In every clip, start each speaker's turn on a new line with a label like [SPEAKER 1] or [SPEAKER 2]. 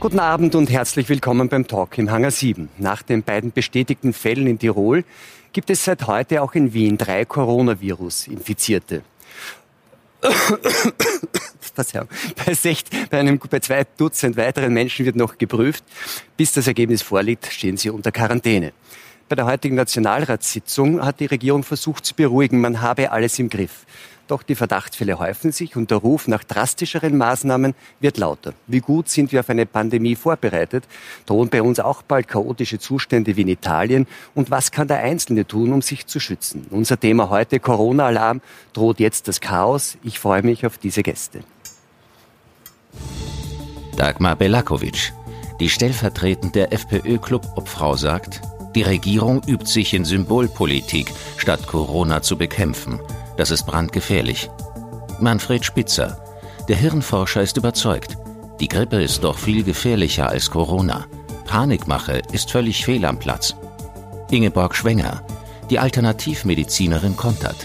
[SPEAKER 1] Guten Abend und herzlich willkommen beim Talk im Hangar 7. Nach den beiden bestätigten Fällen in Tirol gibt es seit heute auch in Wien drei Coronavirus-Infizierte. Bei, sech, bei, einem, bei zwei Dutzend weiteren Menschen wird noch geprüft. Bis das Ergebnis vorliegt, stehen sie unter Quarantäne. Bei der heutigen Nationalratssitzung hat die Regierung versucht zu beruhigen, man habe alles im Griff. Doch die Verdachtsfälle häufen sich und der Ruf nach drastischeren Maßnahmen wird lauter. Wie gut sind wir auf eine Pandemie vorbereitet? Drohen bei uns auch bald chaotische Zustände wie in Italien? Und was kann der Einzelne tun, um sich zu schützen? Unser Thema heute Corona-Alarm. Droht jetzt das Chaos? Ich freue mich auf diese Gäste.
[SPEAKER 2] Dagmar Belakovic, die stellvertretende FPÖ-Clubobfrau sagt, die Regierung übt sich in Symbolpolitik, statt Corona zu bekämpfen. Das ist brandgefährlich. Manfred Spitzer. Der Hirnforscher ist überzeugt. Die Grippe ist doch viel gefährlicher als Corona. Panikmache ist völlig fehl am Platz. Ingeborg Schwenger. Die Alternativmedizinerin kontert.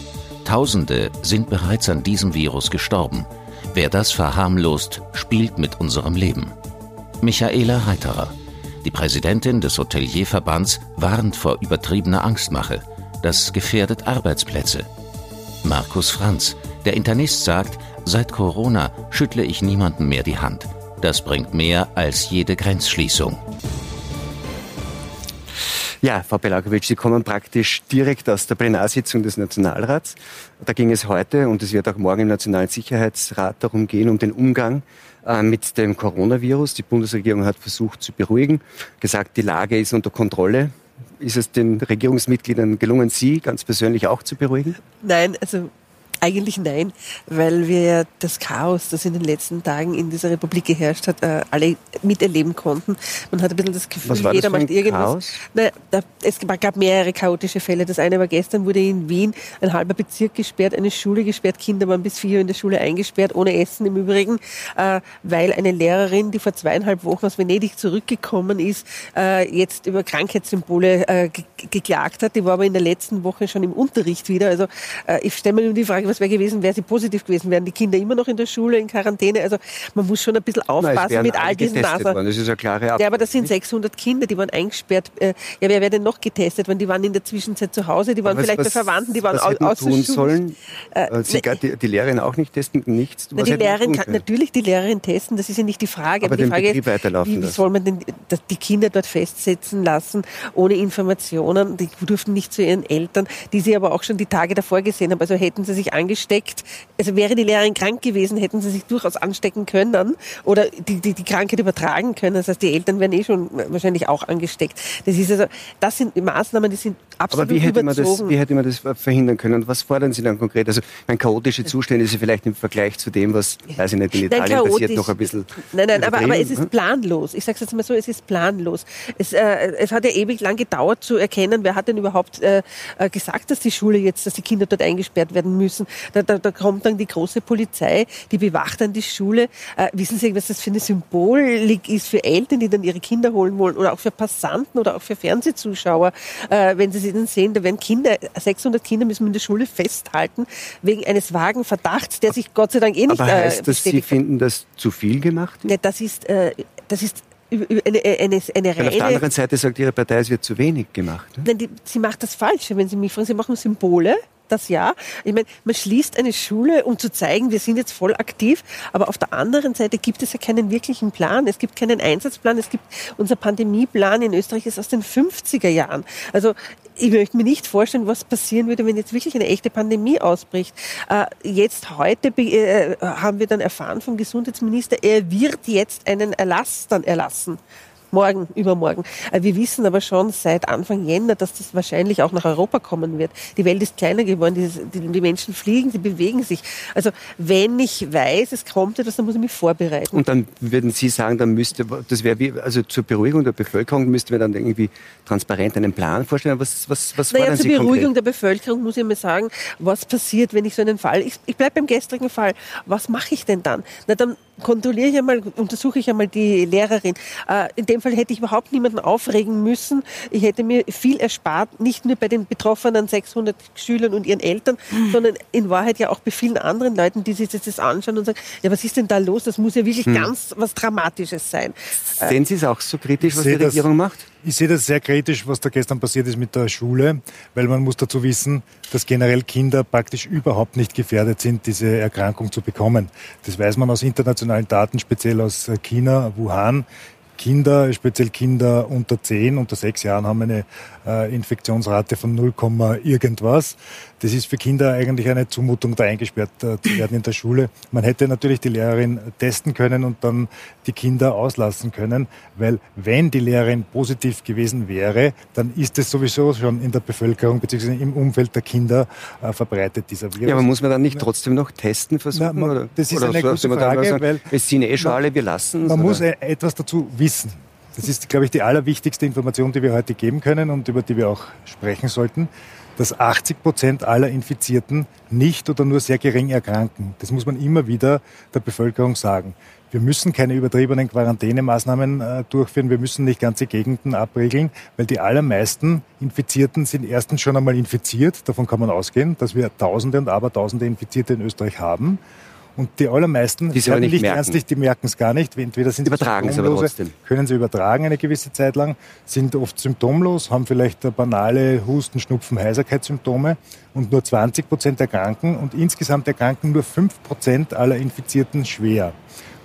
[SPEAKER 2] Tausende sind bereits an diesem Virus gestorben. Wer das verharmlost, spielt mit unserem Leben. Michaela Reiterer. Die Präsidentin des Hotelierverbands warnt vor übertriebener Angstmache. Das gefährdet Arbeitsplätze. Markus Franz. Der Internist sagt, seit Corona schüttle ich niemanden mehr die Hand. Das bringt mehr als jede Grenzschließung.
[SPEAKER 1] Ja, Frau Belagowitsch, Sie kommen praktisch direkt aus der Plenarsitzung des Nationalrats. Da ging es heute und es wird auch morgen im Nationalen Sicherheitsrat darum gehen, um den Umgang äh, mit dem Coronavirus. Die Bundesregierung hat versucht zu beruhigen, gesagt, die Lage ist unter Kontrolle. Ist es den Regierungsmitgliedern gelungen, Sie ganz persönlich auch zu beruhigen?
[SPEAKER 3] Nein, also eigentlich nein, weil wir das Chaos, das in den letzten Tagen in dieser Republik geherrscht hat, äh, alle miterleben konnten. Man hat ein bisschen das Gefühl, jeder macht irgendwas. Na, da, es gab mehrere chaotische Fälle. Das eine war gestern, wurde in Wien ein halber Bezirk gesperrt, eine Schule gesperrt, Kinder waren bis vier Uhr in der Schule eingesperrt, ohne Essen im Übrigen, äh, weil eine Lehrerin, die vor zweieinhalb Wochen aus Venedig zurückgekommen ist, äh, jetzt über Krankheitssymbole geklagt hat. Die war aber in der letzten Woche schon im Unterricht wieder. Also ich stelle mir nur die Frage, Was wäre gewesen, wäre sie positiv gewesen? Wären die Kinder immer noch in der Schule, in Quarantäne? Also man muss schon ein bisschen aufpassen Nein, mit all diesen Nasen.
[SPEAKER 1] Das ist eine klare Ab
[SPEAKER 3] Ja, aber das sind 600 Kinder, die waren eingesperrt. Äh, ja, wer wäre denn noch getestet? Weil die waren in der Zwischenzeit zu Hause, die waren vielleicht was, bei Verwandten, die waren
[SPEAKER 1] aus tun sollen? Äh, sie, ne, die, die, Lehrerin auch nicht testen? Nichts?
[SPEAKER 3] Na, die Lehrerin kann natürlich die Lehrerin testen, das ist ja nicht die Frage.
[SPEAKER 1] Aber, aber
[SPEAKER 3] die Frage
[SPEAKER 1] ist,
[SPEAKER 3] wie, wie soll man denn die Kinder dort festsetzen lassen, ohne Informationen? Die durften nicht zu ihren Eltern, die sie aber auch schon die Tage davor gesehen haben. Also hätten sie sich angesteckt, also wäre die Lehrerin krank gewesen, hätten sie sich durchaus anstecken können oder die, die, die Krankheit übertragen können. Das heißt, die Eltern wären eh schon wahrscheinlich auch angesteckt. Das ist also, das sind Maßnahmen, die sind absolut
[SPEAKER 1] Aber wie hätte, man das, wie hätte man das verhindern können? Und was fordern Sie dann konkret? Also, mein chaotische Zustände ist vielleicht im Vergleich zu dem, was, weiß ich nicht, in Italien nein, passiert, noch ein bisschen.
[SPEAKER 3] Nein, nein, aber, aber es ist hm? planlos. Ich sage es jetzt mal so, es ist planlos. Es, äh, es hat ja ewig lang gedauert zu erkennen, wer hat denn überhaupt äh, äh gesagt, dass die Schule jetzt, dass die Kinder dort eingesperrt werden müssen. Da, da, da kommt dann die große Polizei, die bewacht dann die Schule. Äh, wissen Sie, was das für eine Symbolik ist für Eltern, die dann ihre Kinder holen wollen oder auch für Passanten oder auch für Fernsehzuschauer, äh, wenn sie sie dann sehen, da werden Kinder, 600 Kinder müssen wir in der Schule festhalten wegen eines vagen Verdachts, der sich Gott sei Dank eh nicht
[SPEAKER 1] Aber heißt äh, das, Sie finden das zu viel gemacht?
[SPEAKER 3] Ne, das ist, äh, das ist eine, eine, eine reine...
[SPEAKER 1] auf der anderen Seite sagt Ihre Partei, es wird zu wenig gemacht.
[SPEAKER 3] Ne? Nein, die, sie macht das Falsche, wenn Sie mich fragen. Sie machen Symbole, das ja. Ich meine, man schließt eine Schule, um zu zeigen, wir sind jetzt voll aktiv, aber auf der anderen Seite gibt es ja keinen wirklichen Plan. Es gibt keinen Einsatzplan. Es gibt unser Pandemieplan in Österreich ist aus den 50er Jahren. Also ich möchte mir nicht vorstellen, was passieren würde, wenn jetzt wirklich eine echte Pandemie ausbricht. Äh, jetzt heute äh, haben wir dann erfahren vom Gesundheitsminister, er wird jetzt einen Erlass dann erlassen morgen, übermorgen. Äh, wir wissen aber schon seit Anfang Jänner, dass das wahrscheinlich auch nach Europa kommen wird. Die Welt ist kleiner geworden, die, die Menschen fliegen, sie bewegen sich. Also wenn ich weiß, es kommt etwas, dann muss ich mich vorbereiten.
[SPEAKER 1] Und dann würden Sie sagen, dann müsste, das wäre wie, also zur Beruhigung der Bevölkerung müssten wir dann irgendwie transparent einen Plan vorstellen. Was, was, was
[SPEAKER 3] naja, zur Beruhigung konkret? der Bevölkerung muss ich mal sagen, was passiert, wenn ich so einen Fall, ich, ich bleibe beim gestrigen Fall, was mache ich denn dann? Na, dann kontrolliere ich einmal, untersuche ich einmal die Lehrerin. Äh, in dem Fall hätte ich überhaupt niemanden aufregen müssen. Ich hätte mir viel erspart, nicht nur bei den betroffenen 600 Schülern und ihren Eltern, mhm. sondern in Wahrheit ja auch bei vielen anderen Leuten, die sich das anschauen und sagen, ja, was ist denn da los? Das muss ja wirklich mhm. ganz was Dramatisches sein.
[SPEAKER 1] Sehen Sie es auch so kritisch, was die Regierung macht?
[SPEAKER 4] Ich sehe das sehr kritisch, was da gestern passiert ist mit der Schule, weil man muss dazu wissen, dass generell Kinder praktisch überhaupt nicht gefährdet sind, diese Erkrankung zu bekommen. Das weiß man aus internationalen Daten, speziell aus China, Wuhan. Kinder, speziell Kinder unter 10, unter 6 Jahren haben eine äh, Infektionsrate von 0, irgendwas. Das ist für Kinder eigentlich eine Zumutung, da eingesperrt äh, zu werden in der Schule. Man hätte natürlich die Lehrerin testen können und dann die Kinder auslassen können, weil wenn die Lehrerin positiv gewesen wäre, dann ist es sowieso schon in der Bevölkerung bzw. im Umfeld der Kinder äh, verbreitet, dieser Virus.
[SPEAKER 1] Ja, aber muss man dann nicht trotzdem noch testen versuchen? Na,
[SPEAKER 4] man? Das ist oder eine gute Frage, sagen, weil...
[SPEAKER 1] Es sind eh schon alle, wir lassen
[SPEAKER 4] Man oder? muss e- etwas dazu wissen. Das ist, glaube ich, die allerwichtigste Information, die wir heute geben können und über die wir auch sprechen sollten, dass 80 Prozent aller Infizierten nicht oder nur sehr gering erkranken. Das muss man immer wieder der Bevölkerung sagen. Wir müssen keine übertriebenen Quarantänemaßnahmen äh, durchführen. Wir müssen nicht ganze Gegenden abriegeln, weil die allermeisten Infizierten sind erstens schon einmal infiziert. Davon kann man ausgehen, dass wir Tausende und Abertausende Infizierte in Österreich haben. Und die allermeisten
[SPEAKER 1] die nicht, nicht
[SPEAKER 4] ernstlich, die merken es gar nicht. Entweder sind
[SPEAKER 1] übertragen sie aber trotzdem.
[SPEAKER 4] können sie übertragen eine gewisse Zeit lang, sind oft symptomlos, haben vielleicht banale Husten, Schnupfen, Heiserkeitssymptome und nur 20 Prozent erkranken und insgesamt erkranken nur 5 Prozent aller Infizierten schwer.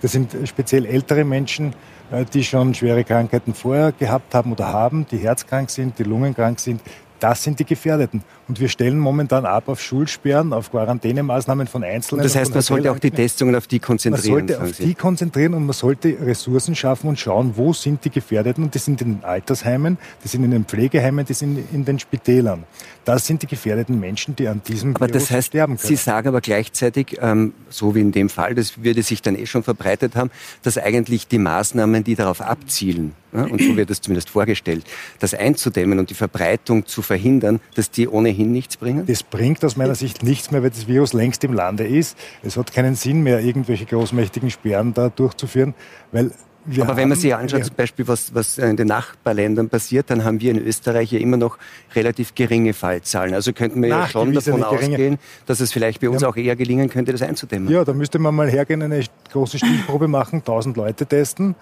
[SPEAKER 4] Das sind speziell ältere Menschen, äh, die schon schwere Krankheiten vorher gehabt haben oder haben, die herzkrank sind, die lungenkrank sind, das sind die Gefährdeten. Und wir stellen momentan ab auf Schulsperren, auf Quarantänemaßnahmen von Einzelnen.
[SPEAKER 1] Und das heißt, man sollte auch die Testungen auf die konzentrieren.
[SPEAKER 4] Man sollte auf die konzentrieren und man sollte Ressourcen schaffen und schauen, wo sind die Gefährdeten. Und die sind in den Altersheimen, die sind in den Pflegeheimen, die sind in den Spitälern. Das sind die gefährdeten Menschen, die an diesem
[SPEAKER 1] aber Virus das heißt, sterben können. Sie sagen aber gleichzeitig, ähm, so wie in dem Fall, das würde sich dann eh schon verbreitet haben, dass eigentlich die Maßnahmen, die darauf abzielen, ja, und so wird es zumindest vorgestellt, das einzudämmen und die Verbreitung zu verhindern, dass die ohnehin nichts bringen?
[SPEAKER 4] Das bringt aus meiner Sicht nichts mehr, weil das Virus längst im Lande ist. Es hat keinen Sinn mehr, irgendwelche großmächtigen Sperren da durchzuführen, weil
[SPEAKER 1] wir Aber wenn man sich anschaut, ja. zum Beispiel, was, was in den Nachbarländern passiert, dann haben wir in Österreich ja immer noch relativ geringe Fallzahlen. Also könnten wir ja schon davon ausgehen, dass es vielleicht bei uns ja. auch eher gelingen könnte, das einzudämmen.
[SPEAKER 4] Ja, da müsste man mal hergehen, eine große Stichprobe machen, 1000 Leute testen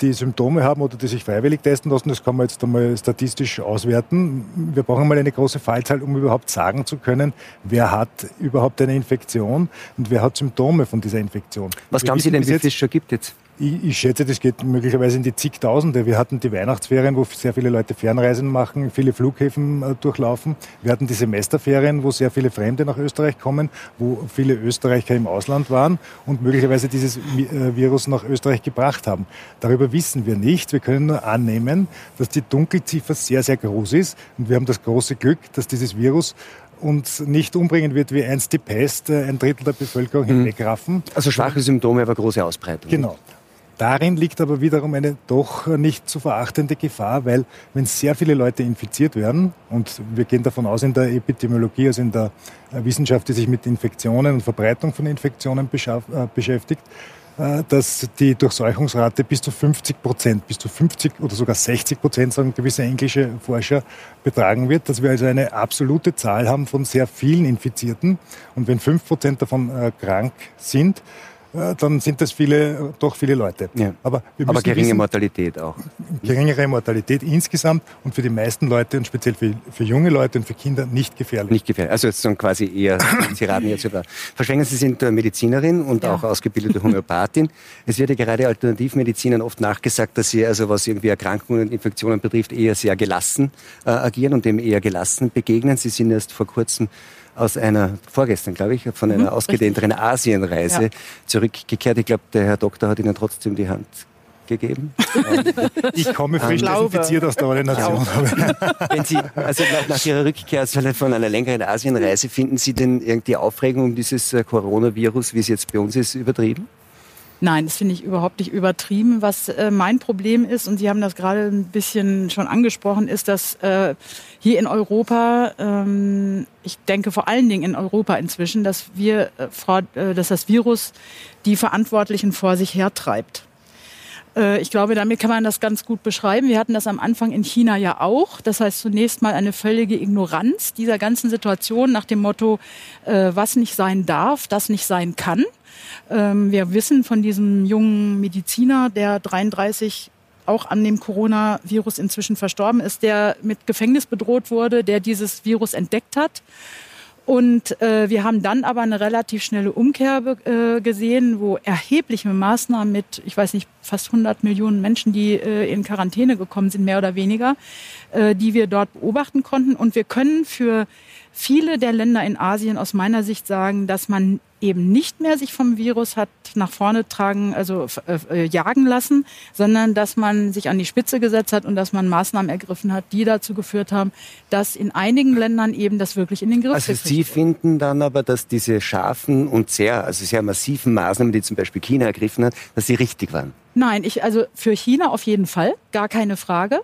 [SPEAKER 4] die Symptome haben oder die sich freiwillig testen lassen. Das kann man jetzt einmal statistisch auswerten. Wir brauchen mal eine große Fallzahl, um überhaupt sagen zu können, wer hat überhaupt eine Infektion und wer hat Symptome von dieser Infektion.
[SPEAKER 1] Was glauben Sie denn, wie viel es schon gibt jetzt?
[SPEAKER 4] Ich, ich, schätze, das geht möglicherweise in die zigtausende. Wir hatten die Weihnachtsferien, wo sehr viele Leute Fernreisen machen, viele Flughäfen äh, durchlaufen. Wir hatten die Semesterferien, wo sehr viele Fremde nach Österreich kommen, wo viele Österreicher im Ausland waren und möglicherweise dieses äh, Virus nach Österreich gebracht haben. Darüber wissen wir nicht. Wir können nur annehmen, dass die Dunkelziffer sehr, sehr groß ist. Und wir haben das große Glück, dass dieses Virus uns nicht umbringen wird wie einst die Pest, äh, ein Drittel der Bevölkerung mhm. hinwegraffen.
[SPEAKER 1] Also schwache Symptome, aber große Ausbreitung.
[SPEAKER 4] Genau. Darin liegt aber wiederum eine doch nicht zu verachtende Gefahr, weil wenn sehr viele Leute infiziert werden, und wir gehen davon aus in der Epidemiologie, also in der Wissenschaft, die sich mit Infektionen und Verbreitung von Infektionen äh, beschäftigt, äh, dass die Durchseuchungsrate bis zu 50 Prozent, bis zu 50 oder sogar 60 Prozent, sagen gewisse englische Forscher, betragen wird, dass wir also eine absolute Zahl haben von sehr vielen Infizierten. Und wenn 5 Prozent davon äh, krank sind, dann sind das viele, doch viele Leute.
[SPEAKER 1] Ja. Aber, Aber geringe wissen, Mortalität auch.
[SPEAKER 4] Geringere Mortalität insgesamt und für die meisten Leute und speziell für, für junge Leute und für Kinder nicht gefährlich.
[SPEAKER 1] Nicht gefährlich. Also jetzt dann quasi eher, Sie raten jetzt sogar. Verschwengen Sie sind Medizinerin und ja. auch ausgebildete Homöopathin. Es wird ja gerade Alternativmedizinern oft nachgesagt, dass sie also was irgendwie Erkrankungen und Infektionen betrifft, eher sehr gelassen äh, agieren und dem eher gelassen begegnen. Sie sind erst vor kurzem aus einer, vorgestern glaube ich, von einer mhm, ausgedehnteren Asienreise ja. zurückgekehrt. Ich glaube, der Herr Doktor hat Ihnen trotzdem die Hand gegeben.
[SPEAKER 4] ich komme frisch desinfiziert aus der Ordination.
[SPEAKER 1] Wenn Sie, also nach, nach Ihrer Rückkehr von einer längeren Asienreise, finden Sie denn irgendwie Aufregung um dieses äh, Coronavirus, wie es jetzt bei uns ist, übertrieben?
[SPEAKER 5] Nein, das finde ich überhaupt nicht übertrieben. Was äh, mein Problem ist, und Sie haben das gerade ein bisschen schon angesprochen, ist, dass äh, hier in Europa, ähm, ich denke vor allen Dingen in Europa inzwischen, dass wir, äh, äh, dass das Virus die Verantwortlichen vor sich hertreibt. Äh, ich glaube, damit kann man das ganz gut beschreiben. Wir hatten das am Anfang in China ja auch. Das heißt zunächst mal eine völlige Ignoranz dieser ganzen Situation nach dem Motto, äh, was nicht sein darf, das nicht sein kann. Ähm, wir wissen von diesem jungen Mediziner, der 33 auch an dem Coronavirus inzwischen verstorben ist, der mit Gefängnis bedroht wurde, der dieses Virus entdeckt hat. Und äh, wir haben dann aber eine relativ schnelle Umkehr äh, gesehen, wo erhebliche Maßnahmen mit, ich weiß nicht, fast 100 Millionen Menschen, die äh, in Quarantäne gekommen sind, mehr oder weniger, äh, die wir dort beobachten konnten. Und wir können für viele der Länder in Asien aus meiner Sicht sagen, dass man eben nicht mehr sich vom Virus hat nach vorne tragen, also äh, äh, jagen lassen, sondern dass man sich an die Spitze gesetzt hat und dass man Maßnahmen ergriffen hat, die dazu geführt haben, dass in einigen Ländern eben das wirklich in den Griff
[SPEAKER 1] Also Sie finden dann aber, dass diese scharfen und sehr, also sehr massiven Maßnahmen, die zum Beispiel China ergriffen hat, dass sie richtig waren?
[SPEAKER 5] Nein, ich, also für China auf jeden Fall, gar keine Frage.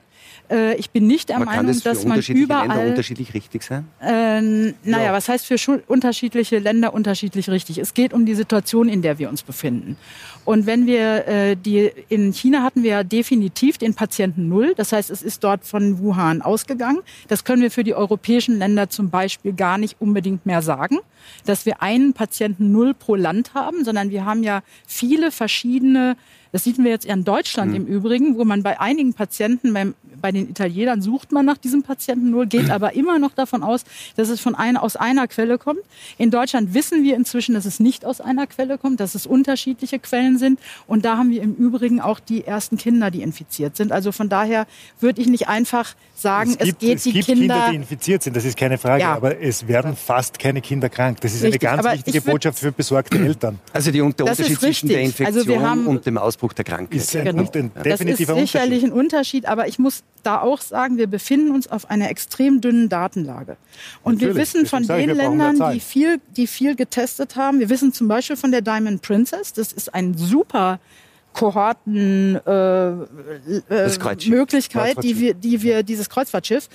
[SPEAKER 5] Äh, ich bin nicht der
[SPEAKER 1] Aber
[SPEAKER 5] Meinung, dass man überall.
[SPEAKER 1] Länder unterschiedlich richtig sein?
[SPEAKER 5] Ähm, naja,
[SPEAKER 1] Ja.
[SPEAKER 5] was heißt für unterschiedliche Länder unterschiedlich richtig? Es geht um die Situation, in der wir uns befinden. Und wenn wir äh, die in China hatten wir ja definitiv den Patienten null. Das heißt, es ist dort von Wuhan ausgegangen. Das können wir für die europäischen Länder zum Beispiel gar nicht unbedingt mehr sagen, dass wir einen Patienten null pro Land haben, sondern wir haben ja viele verschiedene das sieht wir jetzt eher in Deutschland im Übrigen, wo man bei einigen Patienten, beim, bei den Italienern sucht man nach diesem Patienten null, geht aber immer noch davon aus, dass es von einer, aus einer Quelle kommt. In Deutschland wissen wir inzwischen, dass es nicht aus einer Quelle kommt, dass es unterschiedliche Quellen sind. Und da haben wir im Übrigen auch die ersten Kinder, die infiziert sind. Also von daher würde ich nicht einfach sagen, es,
[SPEAKER 4] gibt,
[SPEAKER 5] geht
[SPEAKER 4] es
[SPEAKER 5] die
[SPEAKER 4] gibt
[SPEAKER 5] Kinder.
[SPEAKER 4] die infiziert sind, das ist keine Frage,
[SPEAKER 5] Ja.
[SPEAKER 4] aber es werden fast keine Kinder krank. Das ist
[SPEAKER 5] Richtig,
[SPEAKER 4] eine ganz
[SPEAKER 5] aber
[SPEAKER 4] wichtige Botschaft für besorgte Eltern.
[SPEAKER 1] Also die, der
[SPEAKER 5] Das
[SPEAKER 1] Unterschied zwischen der
[SPEAKER 5] richtig.
[SPEAKER 1] Infektion
[SPEAKER 5] Also wir haben-
[SPEAKER 1] und dem Ausbruch der Krankheit.
[SPEAKER 4] Ist ein,
[SPEAKER 5] Genau.
[SPEAKER 4] ein
[SPEAKER 5] Das ist
[SPEAKER 4] definitiver
[SPEAKER 5] sicherlich
[SPEAKER 4] Unterschied.
[SPEAKER 5] ein Unterschied, aber ich muss da auch sagen, wir befinden uns auf einer extrem dünnen Datenlage. Und wir
[SPEAKER 4] Natürlich,
[SPEAKER 5] wissen von
[SPEAKER 4] deswegen
[SPEAKER 5] den
[SPEAKER 4] wir
[SPEAKER 5] Ländern, die viel, die viel getestet haben, wir wissen zum Beispiel von der Diamond Princess, das ist ein super Kohorten äh, äh. Möglichkeit, die wir, die wir dieses Kreuzfahrtschiff,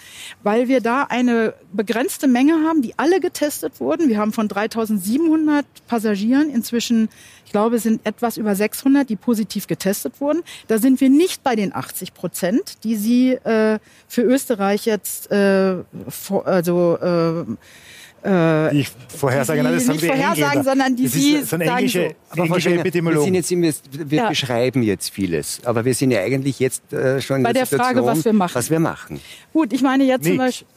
[SPEAKER 5] weil wir da eine begrenzte Menge haben, die alle getestet wurden. Wir haben von 3.700 Passagieren inzwischen, ich glaube, es sind etwas über 600, die positiv getestet wurden. Da sind wir nicht bei den 80 Prozent, die Sie äh, für Österreich jetzt äh, vor, also äh,
[SPEAKER 4] Die ich vorhersagen,
[SPEAKER 5] die
[SPEAKER 4] nein, das haben
[SPEAKER 5] nicht
[SPEAKER 4] die
[SPEAKER 5] vorhersagen,
[SPEAKER 4] Engländer.
[SPEAKER 5] sondern die
[SPEAKER 4] das
[SPEAKER 5] Sie
[SPEAKER 4] ist so ein
[SPEAKER 5] sagen
[SPEAKER 4] englische,
[SPEAKER 5] so.
[SPEAKER 4] Englische
[SPEAKER 1] Schenger, wir,
[SPEAKER 4] Epidemiologen.
[SPEAKER 1] sind jetzt wir
[SPEAKER 5] Ja.
[SPEAKER 1] beschreiben jetzt vieles, aber wir sind ja eigentlich jetzt äh, schon in
[SPEAKER 5] Bei
[SPEAKER 1] der,
[SPEAKER 5] der Frage,
[SPEAKER 1] Situation,
[SPEAKER 5] was wir machen.
[SPEAKER 1] Was wir machen.
[SPEAKER 5] Gut, ich meine jetzt zum
[SPEAKER 4] Nix.
[SPEAKER 5] Beispiel.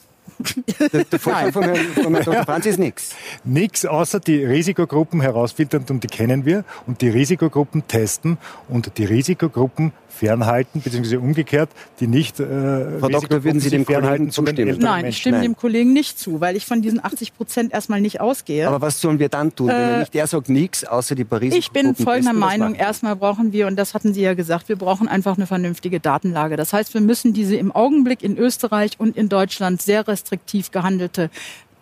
[SPEAKER 1] Der, der Vorschlag von, Herrn- von Herrn Dr. Franz ist nichts.
[SPEAKER 4] Nichts außer die Risikogruppen herausfiltern und die kennen wir und die Risikogruppen testen und die Risikogruppen fernhalten, beziehungsweise umgekehrt, die nicht äh,
[SPEAKER 1] Frau Doktor, würden Sie dem Kollegen zustimmen?
[SPEAKER 5] Nein, ich stimme
[SPEAKER 1] Nein.
[SPEAKER 5] dem Kollegen nicht zu, weil ich von diesen 80 Prozent erstmal nicht ausgehe.
[SPEAKER 1] Aber was sollen wir dann tun, wenn er
[SPEAKER 5] Äh,
[SPEAKER 1] nicht, er sagt nichts, außer die Paris?
[SPEAKER 5] Ich bin folgender Meinung. Erstmal brauchen wir, und das hatten Sie ja gesagt, wir brauchen einfach eine vernünftige Datenlage. Das heißt, wir müssen diese im Augenblick in Österreich und in Deutschland sehr restriktiv gehandelte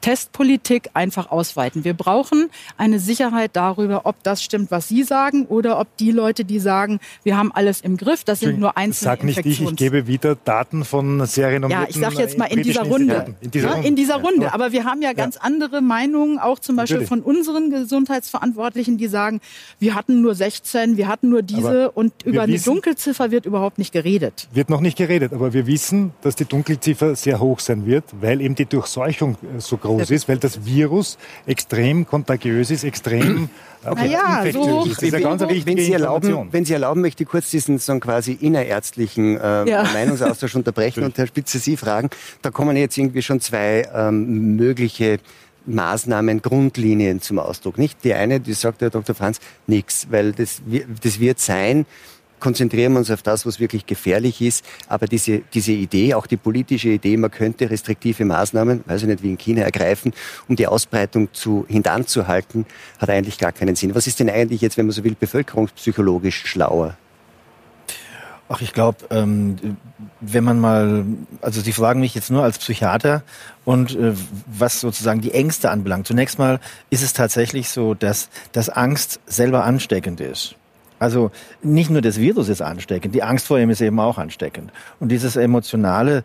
[SPEAKER 5] Testpolitik einfach ausweiten. Wir brauchen eine Sicherheit darüber, ob das stimmt, was Sie sagen, oder ob die Leute, die sagen, wir haben alles im Griff, das sind nur einzelne
[SPEAKER 4] Sag nicht ich, ich gebe wieder Daten von sehr
[SPEAKER 5] ja,
[SPEAKER 4] renommierten
[SPEAKER 5] ich sage jetzt mal in dieser Runde.
[SPEAKER 4] In dieser
[SPEAKER 5] Ja,
[SPEAKER 4] Runde.
[SPEAKER 5] in dieser Runde.
[SPEAKER 4] Ja.
[SPEAKER 5] Aber wir haben ja ganz andere Meinungen, auch zum Beispiel
[SPEAKER 4] Natürlich.
[SPEAKER 5] von unseren Gesundheitsverantwortlichen, die sagen, wir hatten nur 16, wir hatten nur diese
[SPEAKER 4] Aber
[SPEAKER 5] und über eine
[SPEAKER 4] wissen-
[SPEAKER 5] Dunkelziffer wird überhaupt nicht geredet.
[SPEAKER 4] Wird noch nicht geredet, aber wir wissen, dass die Dunkelziffer sehr hoch sein wird, weil eben die Durchseuchung äh, so groß ist, weil das Virus extrem kontagiös ist, extrem
[SPEAKER 5] ja,
[SPEAKER 4] infektiös
[SPEAKER 5] so-
[SPEAKER 4] ist. Das ist eine ganz
[SPEAKER 1] wenn,
[SPEAKER 4] wichtige
[SPEAKER 1] Sie erlauben, wenn Sie erlauben, möchte ich kurz diesen so quasi innerärztlichen äh,
[SPEAKER 5] Ja.
[SPEAKER 1] Meinungsaustausch unterbrechen und Herr Spitze Sie fragen. Da kommen jetzt irgendwie schon zwei ähm, mögliche Maßnahmen, Grundlinien zum Ausdruck. Nicht die eine, die sagt der Dr. Franz, nichts, weil das, das wird sein. Konzentrieren wir uns auf das, was wirklich gefährlich ist. Aber diese, diese Idee, auch die politische Idee, man könnte restriktive Maßnahmen, weiß ich nicht, wie in China ergreifen, um die Ausbreitung zu, hintanzuhalten, hat eigentlich gar keinen Sinn. Was ist denn eigentlich jetzt, wenn man so will, bevölkerungspsychologisch schlauer?
[SPEAKER 6] Ach, ich glaube, ähm, wenn man mal, also Sie fragen mich jetzt nur als Psychiater und äh, was sozusagen die Ängste anbelangt. Zunächst mal ist es tatsächlich so, dass, dass Angst selber ansteckend ist. Also nicht nur das Virus ist ansteckend, die Angst vor ihm ist eben auch ansteckend. Und dieses emotionale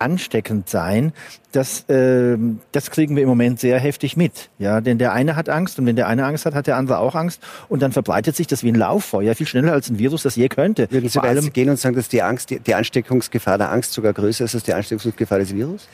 [SPEAKER 6] ansteckend sein, das, äh, das kriegen wir im Moment sehr heftig mit. Ja, denn der eine hat Angst und wenn der eine Angst hat, hat der andere auch Angst und dann verbreitet sich das wie ein Lauffeuer viel schneller als ein Virus das je könnte.
[SPEAKER 1] Würden Sie Vor allem gehen und sagen, dass die Angst, die, die Ansteckungsgefahr der Angst sogar größer ist als die Ansteckungsgefahr des Virus?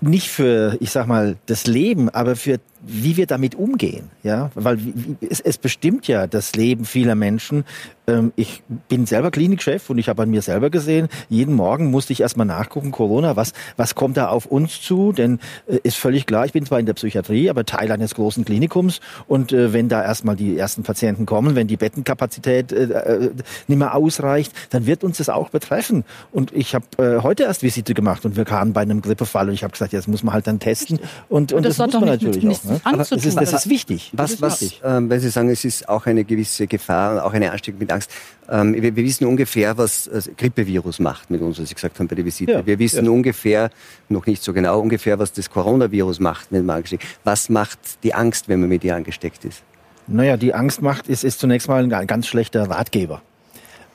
[SPEAKER 6] Nicht für, ich sag mal, das Leben, aber für wie wir damit umgehen, ja, weil es, es bestimmt ja das Leben vieler Menschen. Ähm, ich bin selber Klinikchef und ich habe an mir selber gesehen, jeden Morgen musste ich erstmal nachgucken, Corona, was, was kommt da auf uns zu? Denn äh, ist völlig klar, ich bin zwar in der Psychiatrie, aber Teil eines großen Klinikums und äh, wenn da erstmal die ersten Patienten kommen, wenn die Bettenkapazität äh, äh, nicht mehr ausreicht, dann wird uns das auch betreffen. Und ich habe äh, heute erst Visite gemacht und wir kamen bei einem Grippefall und ich habe gesagt, jetzt muss man halt dann testen und, und, und das, das muss man natürlich nicht, auch. Ne?
[SPEAKER 1] Das ist, das ist wichtig. Was, was, wichtig. Ähm, wenn Sie sagen, es ist auch eine gewisse Gefahr, auch eine Ansteckung mit Angst. Ähm, wir, wir, wissen ungefähr, was das Grippevirus macht mit uns, was Sie gesagt haben bei der Visite. Ja, wir wissen ja. ungefähr, noch nicht so genau, ungefähr, was das Coronavirus macht, wenn man angesteckt Was macht die Angst, wenn man mit ihr angesteckt ist?
[SPEAKER 6] Naja, die Angst macht, ist, ist zunächst mal ein ganz schlechter Ratgeber.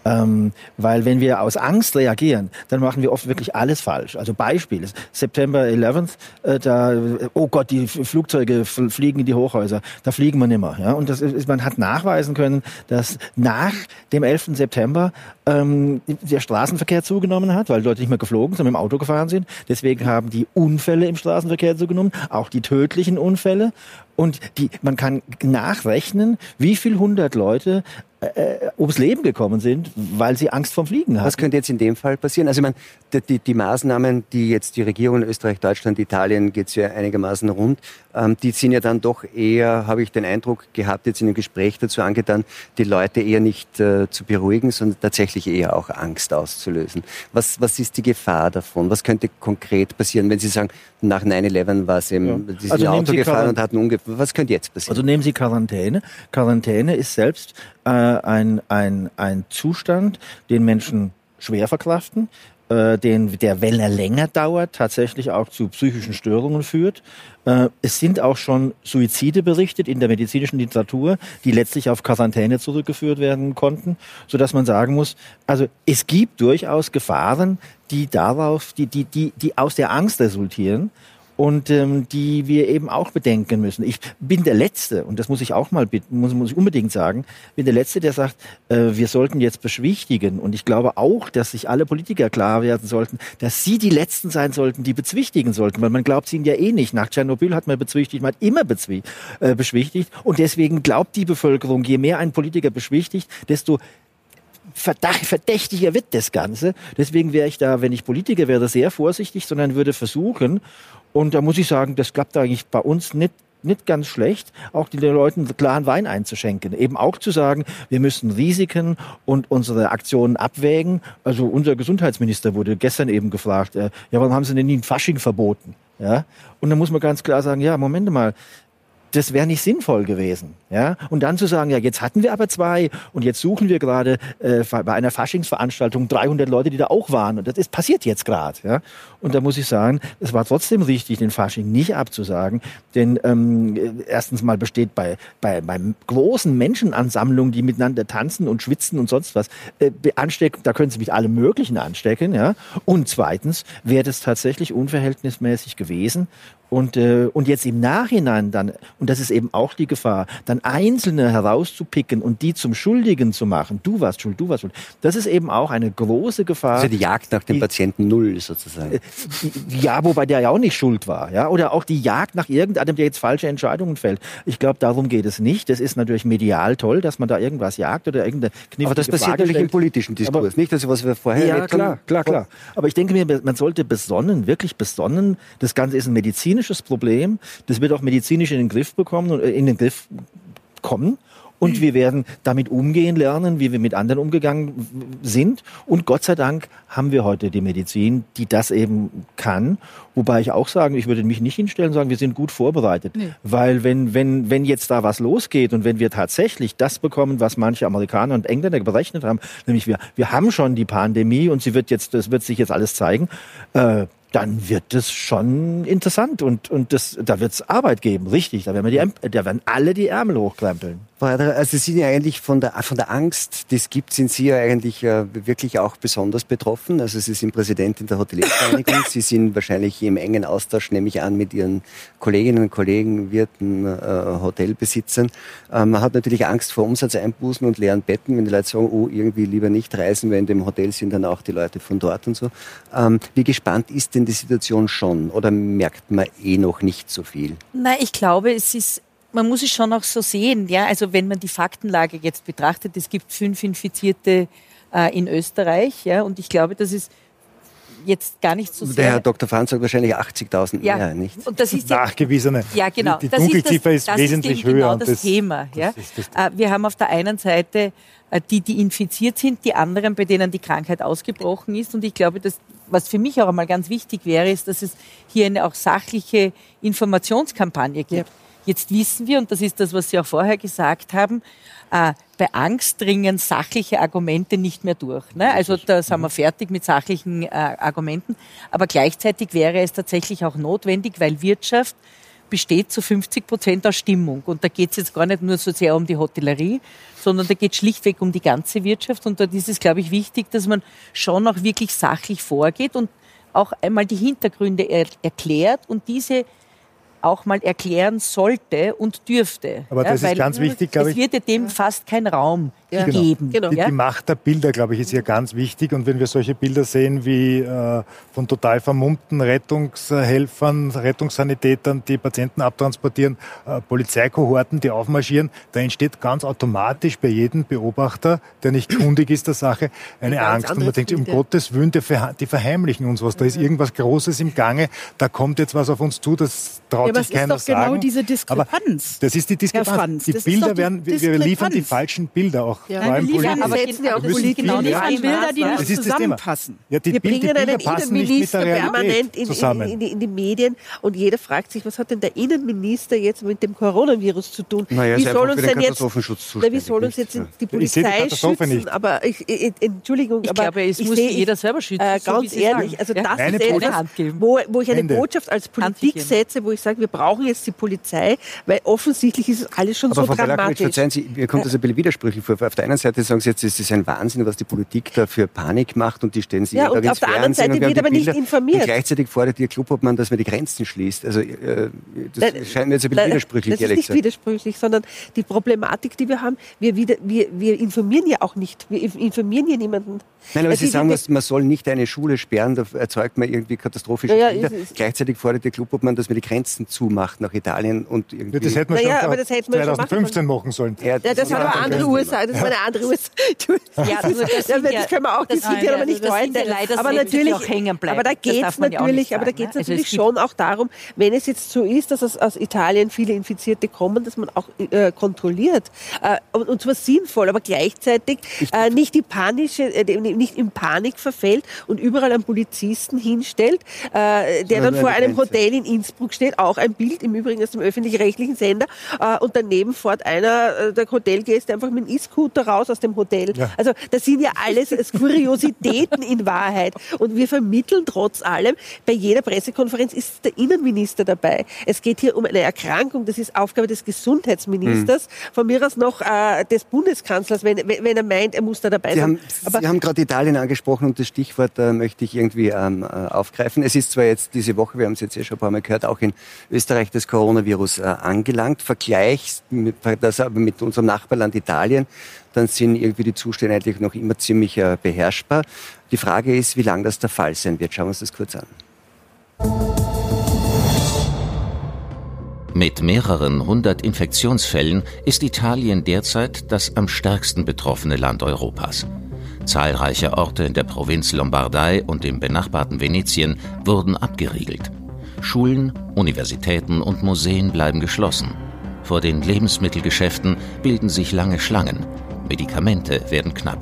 [SPEAKER 6] Ähm, weil wenn wir aus Angst reagieren, dann machen wir oft wirklich alles falsch. Also Beispiel September 11th, äh, da, oh Gott, die Flugzeuge fliegen in die Hochhäuser, da fliegen wir nimmer. Ja? Und das ist, man hat nachweisen können, dass nach dem 11. September ähm, der Straßenverkehr zugenommen hat, weil Leute nicht mehr geflogen, sondern dem Auto gefahren sind. Deswegen haben die Unfälle im Straßenverkehr zugenommen, auch die tödlichen Unfälle. Und die, man kann nachrechnen, wie viel hundert Leute äh, ums Leben gekommen sind, weil sie Angst vom Fliegen hatten.
[SPEAKER 1] Was könnte jetzt in dem Fall passieren? Also ich meine, die, die, die Maßnahmen, die jetzt die Regierung in Österreich, Deutschland, Italien geht es ja einigermaßen rund, ähm, die sind ja dann doch eher, habe ich den Eindruck gehabt, jetzt in dem Gespräch dazu angetan, die Leute eher nicht äh, zu beruhigen, sondern tatsächlich eher auch Angst auszulösen. Was, was ist die Gefahr davon? Was könnte konkret passieren, wenn Sie sagen, nach 9-11 war es eben, ja. Sie sind also Auto gefahren und hatten ungefähr, was könnte jetzt passieren?
[SPEAKER 6] Also nehmen Sie Quarantäne. Quarantäne ist selbst äh, ein, ein, ein Zustand, den Menschen schwer verkraften, äh, den, der, wenn er länger dauert, tatsächlich auch zu psychischen Störungen führt. Äh, es sind auch schon Suizide berichtet in der medizinischen Literatur, die letztlich auf Quarantäne zurückgeführt werden konnten, so dass man sagen muss, also es gibt durchaus Gefahren, die darauf, die, die, die, die aus der Angst resultieren und ähm, die wir eben auch bedenken müssen. Ich bin der Letzte, und das muss ich auch mal muss, muss ich unbedingt sagen, bin der Letzte, der sagt, äh, wir sollten jetzt beschwichtigen. Und ich glaube auch, dass sich alle Politiker klar werden sollten, dass sie die Letzten sein sollten, die bezwichtigen sollten, weil man glaubt sie ihnen ja eh nicht. Nach Tschernobyl hat man bezwichtigt, man hat immer bezwi äh, beschwichtigt. Und deswegen glaubt die Bevölkerung, je mehr ein Politiker beschwichtigt, desto verdächtiger wird das Ganze. Deswegen wäre ich da, wenn ich Politiker wäre, sehr vorsichtig, sondern würde versuchen, und da muss ich sagen, das klappt eigentlich bei uns nicht nicht ganz schlecht, auch den Leuten klaren Wein einzuschenken. Eben auch zu sagen, wir müssen Risiken und unsere Aktionen abwägen. Also unser Gesundheitsminister wurde gestern eben gefragt, äh, ja, warum haben Sie denn nie ein Fasching verboten? Ja? Und dann muss man ganz klar sagen, ja, Moment mal, das wäre nicht sinnvoll gewesen. Ja? Und dann zu sagen, ja, jetzt hatten wir aber zwei und jetzt suchen wir gerade äh, bei einer Faschingsveranstaltung 300 Leute, die da auch waren. Und das ist passiert jetzt gerade. Ja? Und da muss ich sagen, es war trotzdem richtig, den Fasching nicht abzusagen. Denn ähm, erstens mal besteht bei, bei, bei großen Menschenansammlungen, die miteinander tanzen und schwitzen und sonst was, äh, anstecken, da können sie mit allem Möglichen anstecken. Ja? Und zweitens wäre das tatsächlich unverhältnismäßig gewesen. Und, äh, und jetzt im Nachhinein dann, und das ist eben auch die Gefahr, dann Einzelne herauszupicken und die zum Schuldigen zu machen. Du warst schuld, du warst schuld. Das ist eben auch eine große Gefahr.
[SPEAKER 1] Also die Jagd nach dem die, Patienten null sozusagen.
[SPEAKER 6] Ja, wobei der ja auch nicht schuld war. Ja? Oder auch die Jagd nach irgendeinem, der jetzt falsche Entscheidungen fällt. Ich glaube, darum geht es nicht. Das ist natürlich medial toll, dass man da irgendwas jagt oder irgendeine
[SPEAKER 1] knifflige Aber das passiert natürlich im politischen Diskurs, Aber, nicht? Also was wir vorher
[SPEAKER 6] Ja, klar, klar, klar. Aber ich denke mir, man sollte besonnen, wirklich besonnen, das Ganze ist ein Medizin medizinisches Problem. Das wird auch medizinisch in den Griff bekommen und äh, in den Griff kommen. Und wir werden damit umgehen lernen, wie wir mit anderen umgegangen sind. Und Gott sei Dank haben wir heute die Medizin, die das eben kann. Wobei ich auch sagen, ich würde mich nicht hinstellen und sagen, wir sind gut vorbereitet. Nee. Weil wenn, wenn, wenn jetzt da was losgeht und wenn wir tatsächlich das bekommen, was manche Amerikaner und Engländer berechnet haben, nämlich wir, wir haben schon die Pandemie und sie wird jetzt, das wird sich jetzt alles zeigen, äh, dann wird es schon interessant und, und das, da wird es Arbeit geben, richtig. Da werden, wir die, da werden alle die Ärmel hochkrempeln.
[SPEAKER 1] Also Sie sind ja eigentlich von der, von der Angst, die es gibt, sind Sie ja eigentlich äh, wirklich auch besonders betroffen. Also Sie sind Präsidentin der Hoteliervereinigung. Sie sind wahrscheinlich im engen Austausch, nehme ich an, mit Ihren Kolleginnen und Kollegen, Wirten, äh, Hotelbesitzern. Äh, man hat natürlich Angst vor Umsatzeinbußen und leeren Betten, wenn die Leute sagen, oh, irgendwie lieber nicht reisen, weil in dem Hotel sind dann auch die Leute von dort und so. Ähm, wie gespannt ist denn die Situation schon? Oder merkt man eh noch nicht so viel?
[SPEAKER 7] Nein, ich glaube, es ist man muss es schon auch so sehen, ja. Also wenn man die Faktenlage jetzt betrachtet, es gibt fünf Infizierte äh, in Österreich, ja, und ich glaube, das ist jetzt gar nicht so sehr.
[SPEAKER 1] Der Herr Dr. Franz sagt wahrscheinlich 80.000
[SPEAKER 7] ja,
[SPEAKER 1] mehr, nicht?
[SPEAKER 7] Und das ist
[SPEAKER 4] Nachgewiesene.
[SPEAKER 7] Ja, genau.
[SPEAKER 4] Die, die Dunkelziffer ist, das, ist wesentlich höher.
[SPEAKER 7] Genau das, das Thema. Ja. Das äh, Wir haben auf der einen Seite äh, die, die infiziert sind, die anderen, bei denen die Krankheit ausgebrochen ist. Und ich glaube, dass, was für mich auch einmal ganz wichtig wäre, ist, dass es hier eine auch sachliche Informationskampagne gibt. Ja. Jetzt wissen wir, und das ist das, was Sie auch vorher gesagt haben, äh, bei Angst dringen sachliche Argumente nicht mehr durch. Ne? Also da sind wir mhm. fertig mit sachlichen äh, Argumenten. Aber gleichzeitig wäre es tatsächlich auch notwendig, weil Wirtschaft besteht zu 50 Prozent aus Stimmung. Und da geht es jetzt gar nicht nur so sehr um die Hotellerie, sondern da geht es schlichtweg um die ganze Wirtschaft. Und dort ist es, glaube ich, wichtig, dass man schon auch wirklich sachlich vorgeht und auch einmal die Hintergründe er erklärt und diese auch mal erklären sollte und dürfte.
[SPEAKER 4] Aber das ja, ist ganz wichtig, glaube
[SPEAKER 7] ich. Es wird dem fast kein Raum ja. gegeben.
[SPEAKER 4] Genau. Die, die, Macht der Bilder, glaube ich, ist hier ganz wichtig. Und wenn wir solche Bilder sehen wie äh, von total vermummten Rettungshelfern, Rettungssanitätern, die Patienten abtransportieren, äh, Polizeikohorten, die aufmarschieren, da entsteht ganz automatisch bei jedem Beobachter, der nicht kundig ist der Sache, eine Angst. Und man denkt, um Gottes Willen, die verheimlichen uns was. Da ist irgendwas Großes im Gange, da kommt jetzt was auf uns zu, das traut ja, sich keiner
[SPEAKER 5] sagen. Das ist doch genau diese Diskrepanz.
[SPEAKER 4] Aber das ist die Diskrepanz. Die Bilder werden, wir liefern die falschen Bilder auch
[SPEAKER 5] ja. Nein, wir liefern, aber setzen ja auch Politik genau nicht an Bilder, die nicht zusammenpassen.
[SPEAKER 4] Ja, die
[SPEAKER 3] wir
[SPEAKER 4] Bild,
[SPEAKER 3] bringen einen Innenminister permanent in, in, in, in, die Medien und jeder fragt sich, was hat denn der Innenminister jetzt mit dem Coronavirus zu tun?
[SPEAKER 1] Naja,
[SPEAKER 3] wie soll uns denn
[SPEAKER 1] jetzt,
[SPEAKER 3] na, wie soll uns jetzt die Polizei schützen? Nicht. Aber ich, ich, Entschuldigung,
[SPEAKER 7] ich
[SPEAKER 3] aber
[SPEAKER 7] glaube, es muss jeder selber schützen. Äh,
[SPEAKER 3] ganz ehrlich, also das ist etwas, wo, wo ich eine Botschaft als Politik setze, wo ich sage, wir brauchen jetzt die Polizei, weil offensichtlich ist alles schon so dramatisch.
[SPEAKER 1] Verzeihen Sie, mir kommt das ein bisschen widersprüchlich vor. Auf der einen Seite sagen Sie jetzt, es ist ein Wahnsinn, was die Politik da für Panik macht und die stellen sich
[SPEAKER 3] ja, und auf der anderen Seite wird aber nicht informiert. Und
[SPEAKER 1] gleichzeitig fordert Ihr Clubobmann, dass man die Grenzen schließt. Also äh, das da, scheint mir jetzt ein bisschen da, widersprüchlich,
[SPEAKER 3] Das ist nicht widersprüchlich, sondern die Problematik, die wir haben, wir, wieder, wir, wir informieren ja auch nicht. Wir informieren ja niemanden.
[SPEAKER 1] Nein, aber Sie sagen, man soll nicht eine Schule sperren, da erzeugt man irgendwie katastrophische ja, ja, Gleichzeitig fordert der Clubobmann, dass man die Grenzen zumacht nach Italien und irgendwie...
[SPEAKER 4] Ja, das hätten wir naja, schon das hätten 2015 machen sollen.
[SPEAKER 3] Ja, das, das hat aber andere Ursachen. Das war eine andere Ursache. Ja, also das, das, das können wir auch diskutieren, aber nicht heute. Aber natürlich, aber da geht es natürlich, aber da geht es also natürlich schon auch darum, wenn es jetzt so ist, dass aus Italien viele Infizierte kommen, dass man auch äh, kontrolliert äh, und, und zwar sinnvoll, aber gleichzeitig äh, nicht die panische, äh, nicht in Panik verfällt und überall einen Polizisten hinstellt, äh, der dann vor einem Hotel in Innsbruck steht, auch ein Bild im Übrigen aus dem öffentlich-rechtlichen Sender äh, und daneben fährt einer der Hotelgäste einfach mit dem E-Scooter raus aus dem Hotel. Ja. Also das sind ja alles Kuriositäten in Wahrheit. Und wir vermitteln trotz allem, bei jeder Pressekonferenz ist der Innenminister dabei. Es geht hier um eine Erkrankung, das ist Aufgabe des Gesundheitsministers, mhm. von mir aus noch äh, des Bundeskanzlers, wenn, wenn er meint, er muss da dabei
[SPEAKER 1] Sie
[SPEAKER 3] sein.
[SPEAKER 1] Haben, Sie haben gerade Italien angesprochen und das Stichwort äh, möchte ich irgendwie ähm, äh, aufgreifen. Es ist zwar jetzt diese Woche, wir haben es jetzt ja schon ein paar Mal gehört, auch in Österreich das Coronavirus äh, angelangt. Vergleichst das aber mit unserem Nachbarland Italien dann sind irgendwie die Zustände eigentlich noch immer ziemlich äh, beherrschbar. Die Frage ist, wie lange das der Fall sein wird. Schauen wir uns das kurz an.
[SPEAKER 2] Mit mehreren hundert Infektionsfällen ist Italien derzeit das am stärksten betroffene Land Europas. Zahlreiche Orte in der Provinz Lombardei und im benachbarten Venetien wurden abgeriegelt. Schulen, Universitäten und Museen bleiben geschlossen. Vor den Lebensmittelgeschäften bilden sich lange Schlangen. Medikamente werden knapp.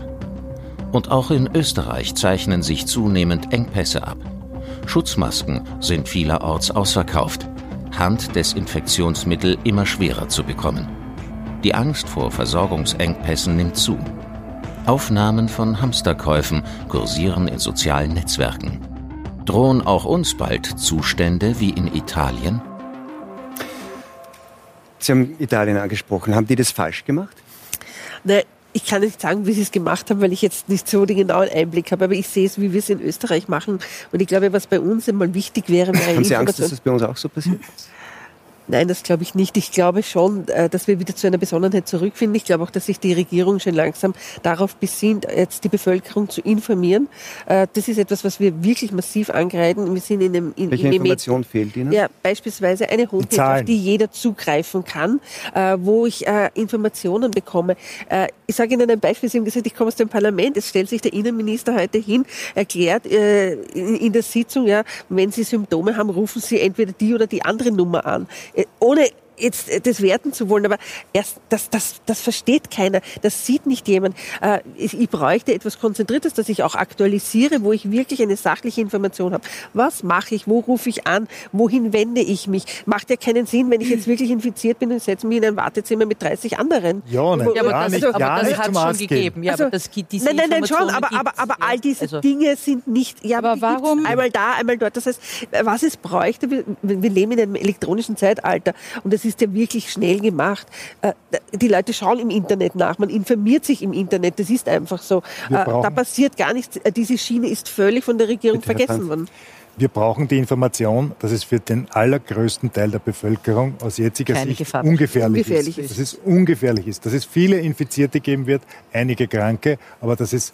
[SPEAKER 2] Und auch in Österreich zeichnen sich zunehmend Engpässe ab. Schutzmasken sind vielerorts ausverkauft. Handdesinfektionsmittel immer schwerer zu bekommen. Die Angst vor Versorgungsengpässen nimmt zu. Aufnahmen von Hamsterkäufen kursieren in sozialen Netzwerken. Drohen auch uns bald Zustände wie in Italien?
[SPEAKER 1] Sie haben Italien angesprochen. Haben die das falsch gemacht?
[SPEAKER 3] Nein, ich kann nicht sagen, wie sie es gemacht haben, weil ich jetzt nicht so den genauen Einblick habe, aber ich sehe es, wie wir es in Österreich machen. Und ich glaube, was bei uns einmal wichtig wäre, wäre
[SPEAKER 1] Haben Sie Angst, dass das bei uns auch so passiert?
[SPEAKER 3] Nein, das glaube ich nicht. Ich glaube schon, äh, dass wir wieder zu einer Besonnenheit zurückfinden. Ich glaube auch, dass sich die Regierung schon langsam darauf besinnt, jetzt die Bevölkerung zu informieren. Äh, das ist etwas, was wir wirklich massiv angreifen. Wir sind in einem
[SPEAKER 1] in, Welche in Information fehlt Ihnen?
[SPEAKER 3] Ja, beispielsweise eine Homepage, auf die jeder zugreifen kann, äh, wo ich Informationen bekomme. Ich sage Ihnen ein Beispiel. Sie haben gesagt, ich komme aus dem Parlament. Es stellt sich der Innenminister heute hin, erklärt in der Sitzung, ja, wenn Sie Symptome haben, rufen Sie entweder die oder die andere Nummer an ohne jetzt äh, das werten zu wollen, aber erst, das, das, das versteht keiner, das sieht nicht jemand. Äh, ich, ich bräuchte etwas Konzentriertes, das ich auch aktualisiere, wo ich wirklich eine sachliche Information habe. Was mache ich? Wo rufe ich an? Wohin wende ich mich? Macht ja keinen Sinn, wenn ich jetzt wirklich infiziert bin und setze mich in ein Wartezimmer mit 30 anderen.
[SPEAKER 4] Ja, nein,
[SPEAKER 7] ja, aber das,
[SPEAKER 4] nicht,
[SPEAKER 7] aber das
[SPEAKER 4] nicht
[SPEAKER 7] hat schon gegeben. Ja,
[SPEAKER 3] also,
[SPEAKER 7] aber das, diese
[SPEAKER 3] nein, nein, nein, schon, aber, aber, aber
[SPEAKER 7] ja,
[SPEAKER 3] all diese
[SPEAKER 7] also.
[SPEAKER 3] Dinge sind nicht, ja,
[SPEAKER 5] aber warum?
[SPEAKER 3] Einmal da, einmal dort. Das heißt, was es bräuchte, wir, wir leben in einem elektronischen Zeitalter und es ist ja wirklich schnell gemacht. Äh, die Leute schauen im Internet nach, man informiert sich im Internet, das ist einfach so. Äh, da passiert gar nichts. Äh, diese Schiene ist völlig von der Regierung Bitte, vergessen worden.
[SPEAKER 4] Wir brauchen die Information, dass es für den allergrößten Teil der Bevölkerung aus jetziger
[SPEAKER 7] Keine
[SPEAKER 4] Sicht
[SPEAKER 7] Gefahr.
[SPEAKER 4] ungefährlich,
[SPEAKER 3] ungefährlich
[SPEAKER 4] ist. ist. Dass es ungefährlich ist. Dass es viele Infizierte geben wird, einige Kranke, aber dass es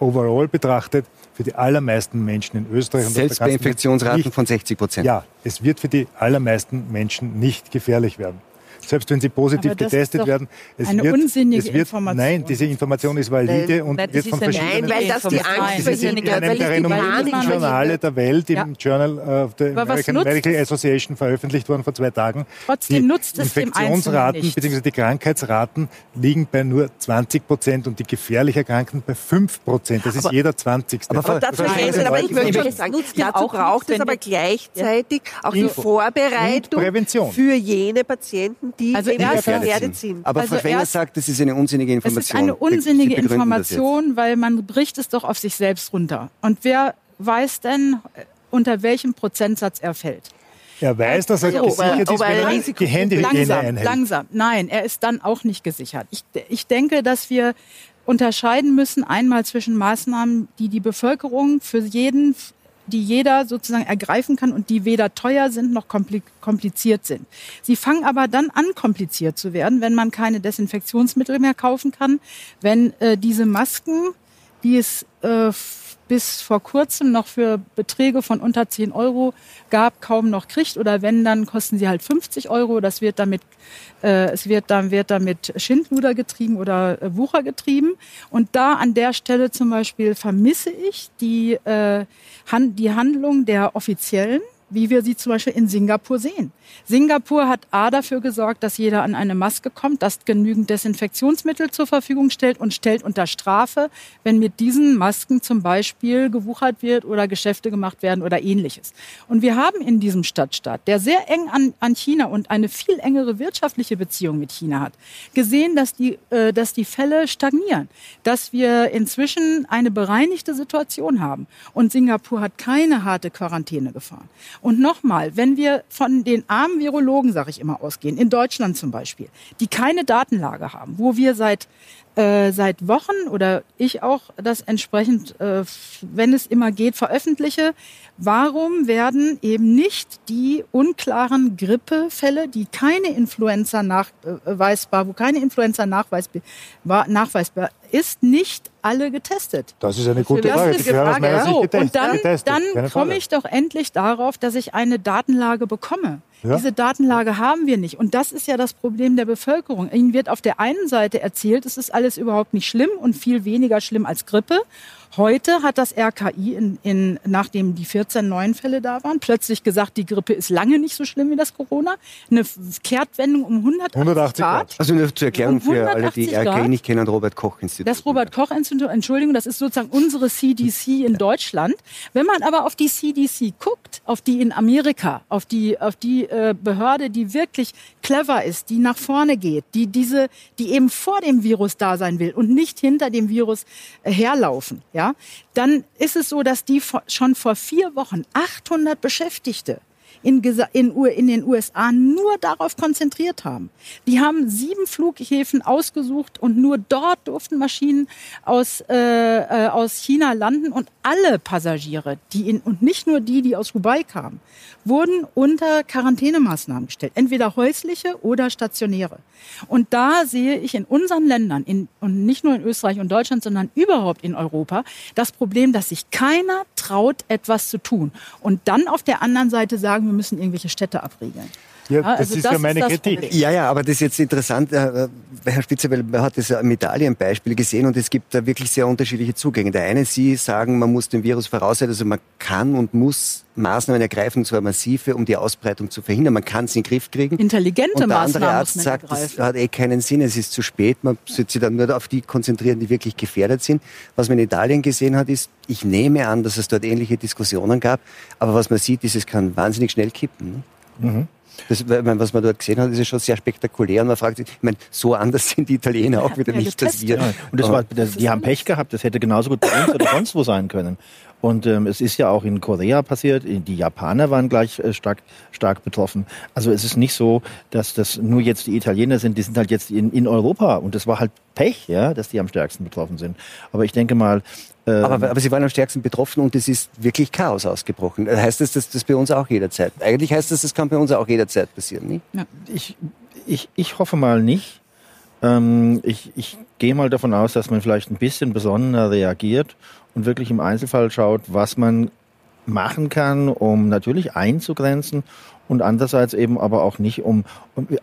[SPEAKER 4] overall betrachtet für die allermeisten Menschen in Österreich.
[SPEAKER 1] Selbst bei Infektionsraten von 60 Prozent.
[SPEAKER 4] Ja, es wird für die allermeisten Menschen nicht gefährlich werden selbst wenn sie positiv getestet werden.
[SPEAKER 5] Es eine wird, unsinnige es wird,
[SPEAKER 4] Information. Nein, diese Information ist valide
[SPEAKER 7] nein,
[SPEAKER 4] und
[SPEAKER 7] nein,
[SPEAKER 4] wird von verschiedenen...
[SPEAKER 3] Nein, weil das die Angst
[SPEAKER 4] ist in einem der renommiertesten Journale der Welt,
[SPEAKER 5] ja.
[SPEAKER 4] im Journal of the American Medical Association veröffentlicht worden vor zwei Tagen.
[SPEAKER 5] Trotzdem
[SPEAKER 4] die
[SPEAKER 5] nutzt es
[SPEAKER 4] Infektionsraten bzw. die Krankheitsraten liegen bei nur 20 Prozent und die gefährlich Erkrankten bei 5 Prozent. Das ist aber, jeder 20.
[SPEAKER 3] Aber, aber, dazu, nein, aber ich möchte schon sagen, dazu braucht es aber gleichzeitig auch die Vorbereitung für jene Patienten, die
[SPEAKER 1] also gefährdet sind. Aber also Frau Schwenger sagt, das ist eine unsinnige Information.
[SPEAKER 5] Es ist eine unsinnige Information, weil man bricht es doch auf sich selbst runter. Und wer weiß denn, unter welchem Prozentsatz er fällt?
[SPEAKER 4] Er weiß, dass er gesichert ist, wenn er die Handyhygiene
[SPEAKER 5] langsam,
[SPEAKER 4] einhält.
[SPEAKER 5] Langsam, nein, er ist dann auch nicht gesichert. Ich, ich denke, dass wir unterscheiden müssen einmal zwischen Maßnahmen, die die Bevölkerung für jeden die jeder sozusagen ergreifen kann und die weder teuer sind noch kompliziert sind. Sie fangen aber dann an, kompliziert zu werden, wenn man keine Desinfektionsmittel mehr kaufen kann, wenn äh, diese Masken, die es äh, bis vor kurzem noch für Beträge von unter 10 Euro gab, kaum noch kriegt. Oder wenn, dann kosten sie halt 50 Euro. Das wird damit, äh, es wird dann, wird damit Schindluder getrieben oder äh, Wucher getrieben. Und da an der Stelle zum Beispiel vermisse ich die, äh, Han die Handlung der Offiziellen wie wir sie zum Beispiel in Singapur sehen. Singapur hat A dafür gesorgt, dass jeder an eine Maske kommt, das genügend Desinfektionsmittel zur Verfügung stellt und stellt unter Strafe, wenn mit diesen Masken zum Beispiel gewuchert wird oder Geschäfte gemacht werden oder ähnliches. Und wir haben in diesem Stadtstaat, der sehr eng an, an China und eine viel engere wirtschaftliche Beziehung mit China hat, gesehen, dass die, äh, dass die Fälle stagnieren, dass wir inzwischen eine bereinigte Situation haben. Und Singapur hat keine harte Quarantäne gefahren. Und nochmal, wenn wir von den armen Virologen, sage ich immer, ausgehen, in Deutschland zum Beispiel, die keine Datenlage haben, wo wir seit äh, seit Wochen oder ich auch das entsprechend, äh, wenn es immer geht, veröffentliche. Warum werden eben nicht die unklaren Grippefälle, die keine Influenza nachweisbar, wo keine Influenza nachweisbar, nachweisbar ist, nicht alle getestet?
[SPEAKER 4] Das ist eine gute Frage.
[SPEAKER 5] Das ist eine Frage. So, und dann, dann komme ich doch endlich darauf, dass ich eine Datenlage bekomme. Ja. Diese Datenlage haben wir nicht. Und das ist ja das Problem der Bevölkerung. Ihnen wird auf der einen Seite erzählt, es ist alles überhaupt nicht schlimm und viel weniger schlimm als Grippe. Heute hat das RKI, in, in, nachdem die 14 neuen Fälle da waren, plötzlich gesagt, die Grippe ist lange nicht so schlimm wie das Corona. Eine Kehrtwendung um 180, 180 Grad.
[SPEAKER 1] Also nur zur Erklärung um für alle, die RKI Grad. nicht kennen, Robert-Koch-Institut.
[SPEAKER 5] Das Robert-Koch-Institut, Entschuldigung, das ist sozusagen unsere CDC in Deutschland. Wenn man aber auf die CDC guckt, auf die in Amerika, auf die, auf die äh, Behörde, die wirklich clever ist, die nach vorne geht, die diese, die eben vor dem Virus da sein will und nicht hinter dem Virus äh, herlaufen, ja, dann ist es so, dass die schon vor vier Wochen 800 Beschäftigte in, in, in, den USA nur darauf konzentriert haben. Die haben sieben Flughäfen ausgesucht und nur dort durften Maschinen aus, äh, äh, aus China landen und alle Passagiere, die in, und nicht nur die, die aus Dubai kamen, wurden unter Quarantänemaßnahmen gestellt, entweder häusliche oder stationäre. Und da sehe ich in unseren Ländern, in, und nicht nur in Österreich und Deutschland, sondern überhaupt in Europa, das Problem, dass sich keiner traut, etwas zu tun. Und dann auf der anderen Seite sagen, wir müssen irgendwelche Städte abriegeln.
[SPEAKER 4] Ja, das also ist das ja meine ist Kritik.
[SPEAKER 1] Problem. Ja, ja, aber das ist jetzt interessant, äh, Herr Spitzer, weil man hat das im Italienbeispiel gesehen und es gibt da wirklich sehr unterschiedliche Zugänge. Der eine, Sie sagen, man muss den Virus voraussetzen, also man kann und muss Maßnahmen ergreifen, und zwar massive, um die Ausbreitung zu verhindern. Man kann es in den Griff kriegen.
[SPEAKER 5] Intelligente
[SPEAKER 1] und der
[SPEAKER 5] Maßnahmen.
[SPEAKER 1] andere Arzt sagt, ergreifen. das hat eh keinen Sinn, es ist zu spät. Man sollte sich dann nur auf die konzentrieren, die wirklich gefährdet sind. Was man in Italien gesehen hat, ist, ich nehme an, dass es dort ähnliche Diskussionen gab, aber was man sieht, ist, es kann wahnsinnig schnell kippen. Ne? Mhm. Das, was man dort gesehen hat, ist ja schon sehr spektakulär. Und man fragt sich, ich meine, so anders sind die Italiener auch wieder nicht, als wir. Ja,
[SPEAKER 6] und das war, das, die haben Pech gehabt, das hätte genauso gut bei uns oder sonst wo sein können. Und ähm, es ist ja auch in Korea passiert, die Japaner waren gleich äh, stark, stark betroffen. Also es ist nicht so, dass das nur jetzt die Italiener sind, die sind halt jetzt in, in Europa. Und das war halt Pech, ja, dass die am stärksten betroffen sind. Aber ich denke mal,
[SPEAKER 1] aber, aber Sie waren am stärksten betroffen und es ist wirklich Chaos ausgebrochen. Heißt das, dass das bei uns auch jederzeit? Eigentlich heißt das, das kann bei uns auch jederzeit passieren, nicht?
[SPEAKER 6] Ja. Ich, ich, ich hoffe mal nicht. Ähm, ich, ich gehe mal davon aus, dass man vielleicht ein bisschen besonnener reagiert und wirklich im Einzelfall schaut, was man machen kann, um natürlich einzugrenzen und andererseits eben aber auch nicht um,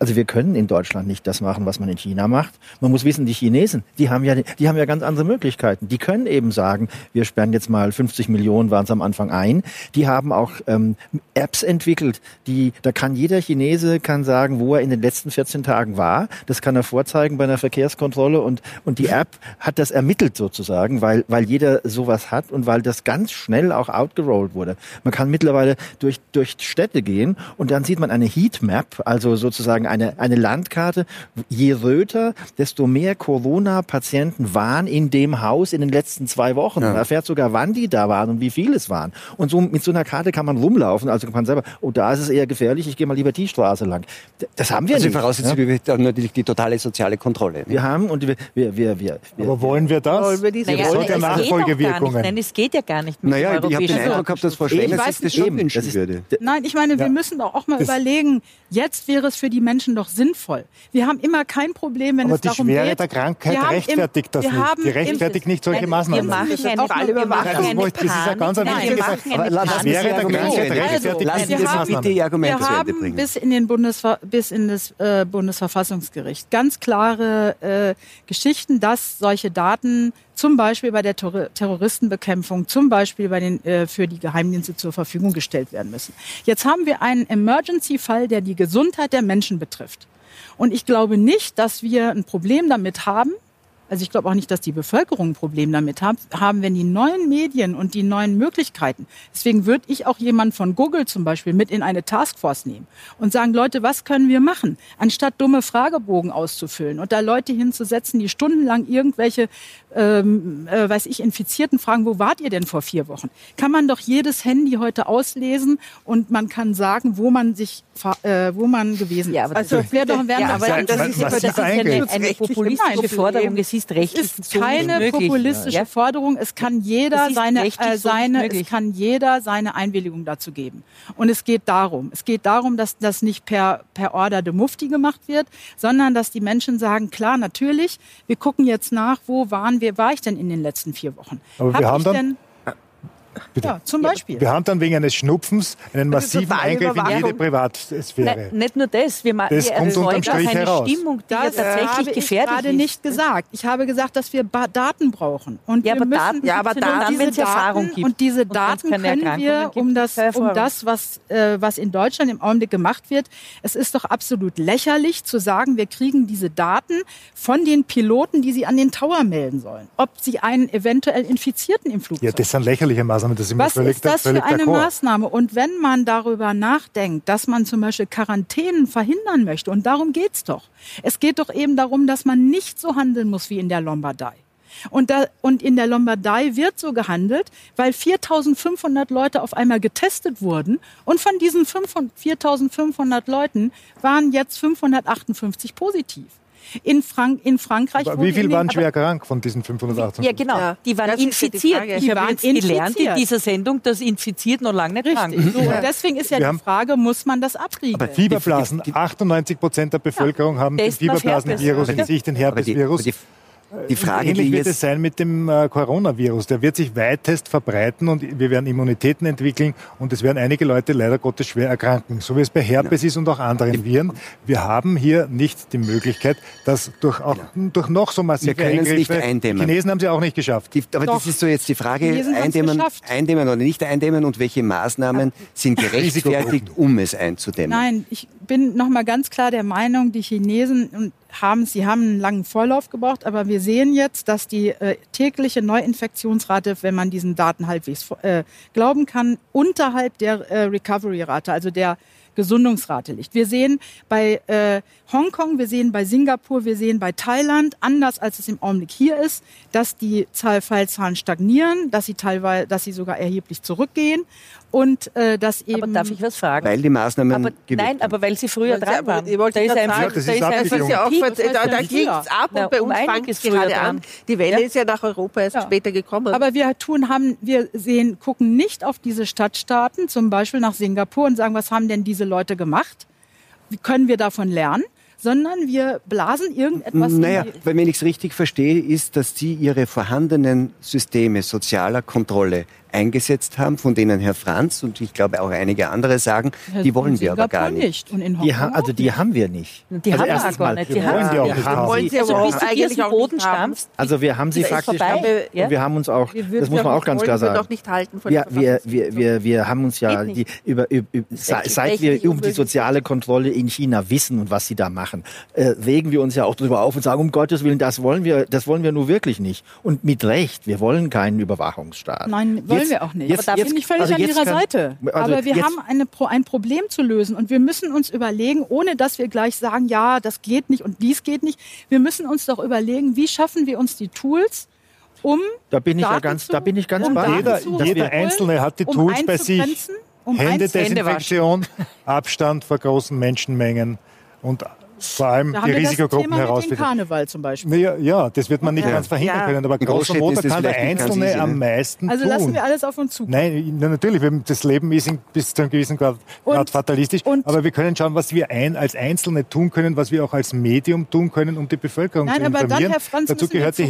[SPEAKER 6] also wir können in Deutschland nicht das machen, was man in China macht. Man muss wissen, die Chinesen, die haben ja, die haben ja ganz andere Möglichkeiten. Die können eben sagen, wir sperren jetzt mal 50 Millionen, waren es am Anfang ein. Die haben auch ähm, Apps entwickelt, die, da kann jeder Chinese kann sagen, wo er in den letzten 14 Tagen war. Das kann er vorzeigen bei einer Verkehrskontrolle und, und die App hat das ermittelt sozusagen, weil, weil jeder sowas hat und weil das ganz schnell auch outgerollt wurde. Man kann mittlerweile durch, durch Städte gehen und dann sieht man eine Heatmap, also sozusagen eine, eine Landkarte. Je röter, desto mehr Corona-Patienten waren in dem Haus in den letzten zwei Wochen. Ja. Man erfährt sogar, wann die da waren und wie viele es waren. Und so mit so einer Karte kann man rumlaufen. Also kann man selber, oh, da ist es eher gefährlich, ich gehe mal lieber die Straße lang. Das haben wir also nicht.
[SPEAKER 1] Also Voraussetzung ja? natürlich die totale soziale Kontrolle.
[SPEAKER 6] Wir haben und wir, wir, wir, wir,
[SPEAKER 4] Aber wollen wir das? Wollen wir diese
[SPEAKER 7] naja,
[SPEAKER 4] das
[SPEAKER 7] ja Nachfolgewirkungen. Nein, es geht ja gar nicht.
[SPEAKER 1] naja, ich habe den Eindruck gehabt, dass Frau Schwenner sich das schon wünschen würde.
[SPEAKER 5] Nein, ich meine, wir müssen doch auch mal überlegen, jetzt wäre es für die Menschen doch sinnvoll. Wir haben immer kein Problem, wenn
[SPEAKER 4] Aber
[SPEAKER 5] es darum
[SPEAKER 4] geht.
[SPEAKER 5] Aber
[SPEAKER 4] die Schwere der Krankheit rechtfertigt das nicht. Die rechtfertigt nicht solche Maßnahmen.
[SPEAKER 7] Wir machen eine, wir wir machen eine
[SPEAKER 4] Das ist ja ganz ein wichtiges Aber
[SPEAKER 1] Sie Schwere der Krankheit rechtfertigt Lassen Sie bitte die Argumente
[SPEAKER 5] Wir haben bis in, den Bundesver bis in das äh, Bundesverfassungsgericht ganz klare äh, Geschichten, dass solche Daten zum Beispiel bei der Terroristenbekämpfung, zum Beispiel bei den, äh, für die Geheimdienste zur Verfügung gestellt werden müssen. Jetzt haben wir einen Emergency-Fall, der die Gesundheit der Menschen betrifft. Und ich glaube nicht, dass wir ein Problem damit haben, also ich glaube auch nicht, dass die Bevölkerung ein Problem damit haben, wenn die neuen Medien und die neuen Möglichkeiten. Deswegen würde ich auch jemanden von Google zum Beispiel mit in eine Taskforce nehmen und sagen, Leute, was können wir machen? Anstatt dumme Fragebogen auszufüllen und da Leute hinzusetzen, die stundenlang irgendwelche, ähm, äh, weiß ich, Infizierten fragen, wo wart ihr denn vor vier Wochen? Kann man doch jedes Handy heute auslesen und man kann sagen, wo man sich, äh, wo man gewesen ist. Ja,
[SPEAKER 7] aber also, das wäre doch, wäre ja, aber das, ist, das ist eine, eine populistische Forderung. Es ist rechtlich
[SPEAKER 5] es ist keine populistische ja. Forderung. Es kann jeder seine, äh, seine, es kann jeder seine Einwilligung dazu geben. Und es geht darum, es geht darum, dass das nicht per, per Order de Mufti gemacht wird, sondern dass die Menschen sagen, klar, natürlich, wir gucken jetzt nach, wo waren wir, war ich denn in den letzten vier Wochen?
[SPEAKER 4] Aber Hab wir haben dann
[SPEAKER 5] Bitte. Ja, zum Beispiel.
[SPEAKER 4] Wir haben dann wegen eines Schnupfens einen massiven Eingriff in jede Privatsphäre.
[SPEAKER 7] Ne, nicht nur das, wir,
[SPEAKER 4] das wir kommt unterm Strich eine heraus.
[SPEAKER 7] Stimmung, die das ja tatsächlich habe gefährlich
[SPEAKER 5] ich gerade nicht gesagt. Ich habe gesagt, dass wir Daten brauchen. Und
[SPEAKER 7] ja,
[SPEAKER 5] wir
[SPEAKER 7] aber Daten, ja, aber Daten, wenn es Erfahrung gibt.
[SPEAKER 5] Und diese Daten und können wir, um das, um das was, äh, was in Deutschland im Augenblick gemacht wird, es ist doch absolut lächerlich zu sagen, wir kriegen diese Daten von den Piloten, die sie an den Tower melden sollen. Ob sie einen eventuell Infizierten im Flugzeug
[SPEAKER 4] Ja, das sind lächerliche Maßnahmen. Das sind
[SPEAKER 5] was völlig das für eine Maßnahme? Und wenn man darüber nachdenkt, dass man zum Beispiel Quarantänen verhindern möchte, und darum geht's doch. Es geht doch eben darum, dass man nicht so handeln muss wie in der Lombardei. Und, da, und in der Lombardei wird so gehandelt, weil 4500 Leute auf einmal getestet wurden. Und von diesen 4500 Leuten waren jetzt 558 positiv. In, Frank in Frankreich.
[SPEAKER 4] Aber wie viel waren schwer krank von diesen 580?
[SPEAKER 7] Ja, genau.
[SPEAKER 3] Ja,
[SPEAKER 7] die waren
[SPEAKER 3] das ja die
[SPEAKER 7] infiziert.
[SPEAKER 5] Die
[SPEAKER 7] habe
[SPEAKER 5] waren
[SPEAKER 7] jetzt gelernt in
[SPEAKER 5] infiziert.
[SPEAKER 7] dieser Sendung, dass infiziert noch lange nicht krank
[SPEAKER 5] Richtig.
[SPEAKER 7] ist.
[SPEAKER 5] So, und deswegen ist ja
[SPEAKER 4] Wir
[SPEAKER 5] die Frage, muss man das abriegeln?
[SPEAKER 1] Aber
[SPEAKER 4] Fieberblasen. 98 Prozent der Bevölkerung haben den Fieberblasenvirus in sich, den
[SPEAKER 1] Aber die, aber
[SPEAKER 4] Herpesvirus.
[SPEAKER 1] Die, Frage,
[SPEAKER 4] Ähnlich
[SPEAKER 1] die
[SPEAKER 4] wird es sein mit dem äh, Coronavirus. Der wird sich weitest verbreiten und wir werden Immunitäten entwickeln und es werden einige Leute leider Gottes schwer erkranken, so wie es bei Herpes ist und auch anderen Viren. Wir haben hier nicht die Möglichkeit, dass durch, auch, durch noch so massive
[SPEAKER 1] Wir können es nicht
[SPEAKER 4] Eingriffe,
[SPEAKER 1] eindämmen.
[SPEAKER 4] die Chinesen haben sie auch nicht geschafft.
[SPEAKER 1] die, aber
[SPEAKER 5] Doch.
[SPEAKER 1] das ist so jetzt die Frage,
[SPEAKER 5] Chinesen
[SPEAKER 1] eindämmen, eindämmen oder nicht eindämmen und welche Maßnahmen sind gerechtfertigt, um es einzudämmen.
[SPEAKER 5] Nein, ich bin noch mal ganz klar der Meinung, die Chinesen und haben, sie haben einen langen Vorlauf gebraucht, aber wir sehen jetzt, dass die äh, tägliche Neuinfektionsrate, wenn man diesen Daten halbwegs äh, glauben kann, unterhalb der äh, Recovery-Rate, also der Gesundungsrate liegt. Wir sehen bei äh, Hongkong, wir sehen bei Singapur, wir sehen bei Thailand, anders als es im Augenblick hier ist, dass die Zahl Fallzahlen stagnieren, dass sie teilweise, dass sie sogar erheblich zurückgehen und äh, dass eben
[SPEAKER 7] Aber darf ich was fragen?
[SPEAKER 1] Weil die Maßnahmen
[SPEAKER 7] aber, nein,
[SPEAKER 1] haben.
[SPEAKER 7] aber weil sie früher
[SPEAKER 3] Weil sie-
[SPEAKER 7] dran waren.
[SPEAKER 3] ich wollte
[SPEAKER 7] da ist
[SPEAKER 3] gerade
[SPEAKER 7] einfach,
[SPEAKER 4] das
[SPEAKER 7] da
[SPEAKER 4] ist
[SPEAKER 7] einfach
[SPEAKER 3] ja auch, da, da klingt
[SPEAKER 5] früher?
[SPEAKER 3] ab
[SPEAKER 7] Ja,
[SPEAKER 3] und bei
[SPEAKER 7] um
[SPEAKER 3] uns
[SPEAKER 7] einiges
[SPEAKER 3] fängt es
[SPEAKER 7] früher
[SPEAKER 3] gerade
[SPEAKER 7] dran.
[SPEAKER 3] an. Die Welle
[SPEAKER 7] Ja.
[SPEAKER 3] ist ja nach Europa erst
[SPEAKER 5] Ja.
[SPEAKER 3] später gekommen.
[SPEAKER 5] Aber wir tun haben, wir sehen, gucken nicht auf diese Stadtstaaten, zum Beispiel nach Singapur und sagen, was haben denn diese Leute gemacht? Wie können wir davon lernen? Sondern wir blasen irgendetwas.
[SPEAKER 1] Naja, wenn ich es richtig verstehe, ist, dass Sie Ihre vorhandenen Systeme sozialer Kontrolle eingesetzt haben, von denen Herr Franz und ich glaube auch einige andere sagen, die wollen wir aber gar nicht.
[SPEAKER 5] Und in
[SPEAKER 6] Die ha also die haben wir nicht.
[SPEAKER 7] Die
[SPEAKER 6] also
[SPEAKER 7] haben wir auch gar
[SPEAKER 6] mal,
[SPEAKER 7] nicht. Die
[SPEAKER 4] wir
[SPEAKER 7] haben
[SPEAKER 4] wollen die auch
[SPEAKER 6] wir
[SPEAKER 4] nicht
[SPEAKER 6] haben
[SPEAKER 4] haben.
[SPEAKER 3] Wollen
[SPEAKER 6] sie,
[SPEAKER 7] Also bis
[SPEAKER 3] auch
[SPEAKER 7] du dir
[SPEAKER 3] auch
[SPEAKER 7] Boden
[SPEAKER 3] nicht haben.
[SPEAKER 7] stammst.
[SPEAKER 6] also wir haben sie faktisch
[SPEAKER 7] vorbei.
[SPEAKER 6] nicht.
[SPEAKER 7] Ja?
[SPEAKER 6] Und wir haben uns auch,
[SPEAKER 3] Wir
[SPEAKER 6] das muss man
[SPEAKER 3] auch
[SPEAKER 6] ganz
[SPEAKER 3] nicht
[SPEAKER 6] klar
[SPEAKER 3] wir
[SPEAKER 6] sagen.
[SPEAKER 3] doch nicht halten von
[SPEAKER 6] Ja,
[SPEAKER 3] der
[SPEAKER 6] wir, wir,
[SPEAKER 3] Verfassungsgebung.
[SPEAKER 6] wir, wir haben uns ja die,
[SPEAKER 7] nicht.
[SPEAKER 6] über, über, über seit, wir um die soziale Kontrolle in China wissen und was sie da machen, äh, regen wir uns ja auch darüber auf und sagen, um Gottes Willen, das wollen wir, das wollen wir nur wirklich nicht. Und mit Recht, wir wollen keinen Überwachungsstaat.
[SPEAKER 5] Nein, wollen
[SPEAKER 6] Jetzt-
[SPEAKER 5] wir auch nicht.
[SPEAKER 6] jetzt-
[SPEAKER 5] da
[SPEAKER 6] jetzt-
[SPEAKER 5] bin ich völlig
[SPEAKER 6] also
[SPEAKER 5] an Ihrer
[SPEAKER 6] kann-
[SPEAKER 5] Seite.
[SPEAKER 6] also
[SPEAKER 5] Aber wir
[SPEAKER 6] jetzt-
[SPEAKER 5] haben eine, ein Problem zu lösen und wir müssen uns überlegen, ohne dass wir gleich sagen, ja, das geht nicht und dies geht nicht. Wir müssen uns doch überlegen, wie schaffen wir uns die Tools, um
[SPEAKER 6] Da bin ich ja
[SPEAKER 5] Daten
[SPEAKER 6] ganz,
[SPEAKER 5] zu-
[SPEAKER 6] da bin ich ganz
[SPEAKER 5] um
[SPEAKER 6] bei.
[SPEAKER 4] Jeder, jeder Einzelne hat die
[SPEAKER 5] um
[SPEAKER 4] Tools bei sich.
[SPEAKER 5] Um
[SPEAKER 4] Händedesinfektion, Abstand vor großen Menschenmengen und vor allem
[SPEAKER 5] Da
[SPEAKER 4] die Risikogruppen herausfinden.
[SPEAKER 5] Karneval zum Beispiel.
[SPEAKER 4] Naja, ja, das wird man nicht
[SPEAKER 1] Ja.
[SPEAKER 4] ganz verhindern
[SPEAKER 3] Ja.
[SPEAKER 4] können, aber großer Motor kann der Einzelne
[SPEAKER 1] easy,
[SPEAKER 4] am
[SPEAKER 1] ne?
[SPEAKER 4] meisten
[SPEAKER 5] Also
[SPEAKER 4] tun.
[SPEAKER 5] lassen wir alles auf uns zukommen.
[SPEAKER 4] Nein, na, natürlich, das Leben ist bis zu einem gewissen Grad, Grad
[SPEAKER 5] Und-
[SPEAKER 4] fatalistisch,
[SPEAKER 5] und-
[SPEAKER 4] aber wir können schauen, was wir ein, als Einzelne tun können, was wir auch als Medium tun können, um die Bevölkerung
[SPEAKER 5] Nein,
[SPEAKER 4] zu
[SPEAKER 5] aber dann,
[SPEAKER 4] informieren.
[SPEAKER 5] Herr Franz,
[SPEAKER 4] Dazu gehört die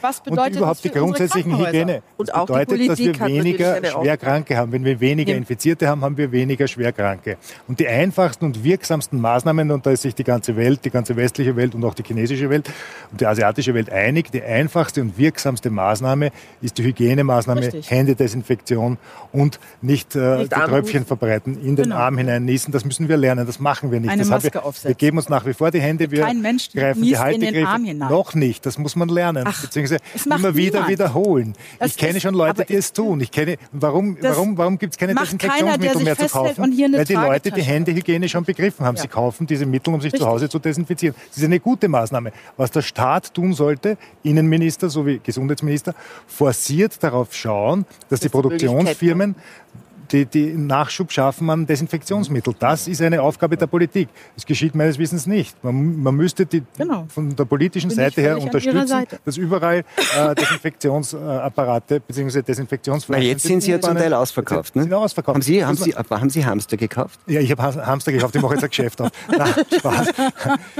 [SPEAKER 5] Was
[SPEAKER 4] und überhaupt die grundsätzlichen
[SPEAKER 5] Krankenhäuser?
[SPEAKER 4] Hygiene.
[SPEAKER 3] Und
[SPEAKER 4] das
[SPEAKER 3] auch die
[SPEAKER 4] bedeutet, dass wir weniger. Schwerkranke haben. Wenn wir weniger. Infizierte haben, haben wir weniger Schwerkranke. Und die einfachsten und wirksamsten Maßnahmen, und da ist sich die ganze Welt, die ganze westliche Welt und auch die chinesische Welt und die asiatische Welt einig, die einfachste und wirksamste Maßnahme ist die Hygienemaßnahme,
[SPEAKER 5] Richtig.
[SPEAKER 4] Händedesinfektion und nicht, äh,
[SPEAKER 3] Nicht
[SPEAKER 4] die
[SPEAKER 3] Arm
[SPEAKER 4] Tröpfchen
[SPEAKER 3] husten.
[SPEAKER 4] verbreiten, in den
[SPEAKER 5] Genau.
[SPEAKER 4] Arm hinein niesen. Das müssen wir lernen, das machen wir nicht.
[SPEAKER 5] Eine
[SPEAKER 4] das
[SPEAKER 5] Maske
[SPEAKER 4] wir,
[SPEAKER 5] aufsetzen.
[SPEAKER 4] wir geben uns nach wie vor die Hände, wir
[SPEAKER 5] Kein Mensch
[SPEAKER 4] greifen die
[SPEAKER 5] in den
[SPEAKER 4] Haltegriffe.
[SPEAKER 5] Arm hinein.
[SPEAKER 4] Noch nicht, das muss man lernen,
[SPEAKER 5] Ach,
[SPEAKER 4] beziehungsweise immer wieder
[SPEAKER 5] niemand.
[SPEAKER 4] wiederholen.
[SPEAKER 5] Das
[SPEAKER 4] ich kenne schon Leute, die es tun. Ich kenne, warum, warum, warum gibt es keine
[SPEAKER 5] keiner,
[SPEAKER 4] Desinfektionsmittel mehr zu kaufen? Weil die Leute die Händehygiene schon begriffen haben.
[SPEAKER 5] Ja.
[SPEAKER 4] Sie kaufen diese Mittel, um sich
[SPEAKER 5] Richtig.
[SPEAKER 4] zu Hause zu desinfizieren. Das ist eine gute Maßnahme. Was der Staat tun sollte, Innenminister sowie Gesundheitsminister, forciert darauf schauen, dass die
[SPEAKER 3] die
[SPEAKER 4] Produktionsfirmen die, die Nachschub schaffen an Desinfektionsmittel. Das ist eine Aufgabe der Politik. Das geschieht meines Wissens nicht. Man, man müsste die
[SPEAKER 5] Genau.
[SPEAKER 4] von der politischen
[SPEAKER 5] Bin
[SPEAKER 4] Seite her unterstützen,
[SPEAKER 5] Seite.
[SPEAKER 4] dass überall äh, Desinfektionsapparate bzw.
[SPEAKER 1] Na,
[SPEAKER 4] Desinfektionsflaschen
[SPEAKER 1] jetzt sind sie ja zum Teil ausverkauft. Ne?
[SPEAKER 4] Sind ausverkauft.
[SPEAKER 1] Haben, sie, haben, sie, haben Sie Hamster gekauft?
[SPEAKER 4] ja, ich habe Hamster gekauft, ich mache jetzt ein Geschäft auf. Nein, Spaß.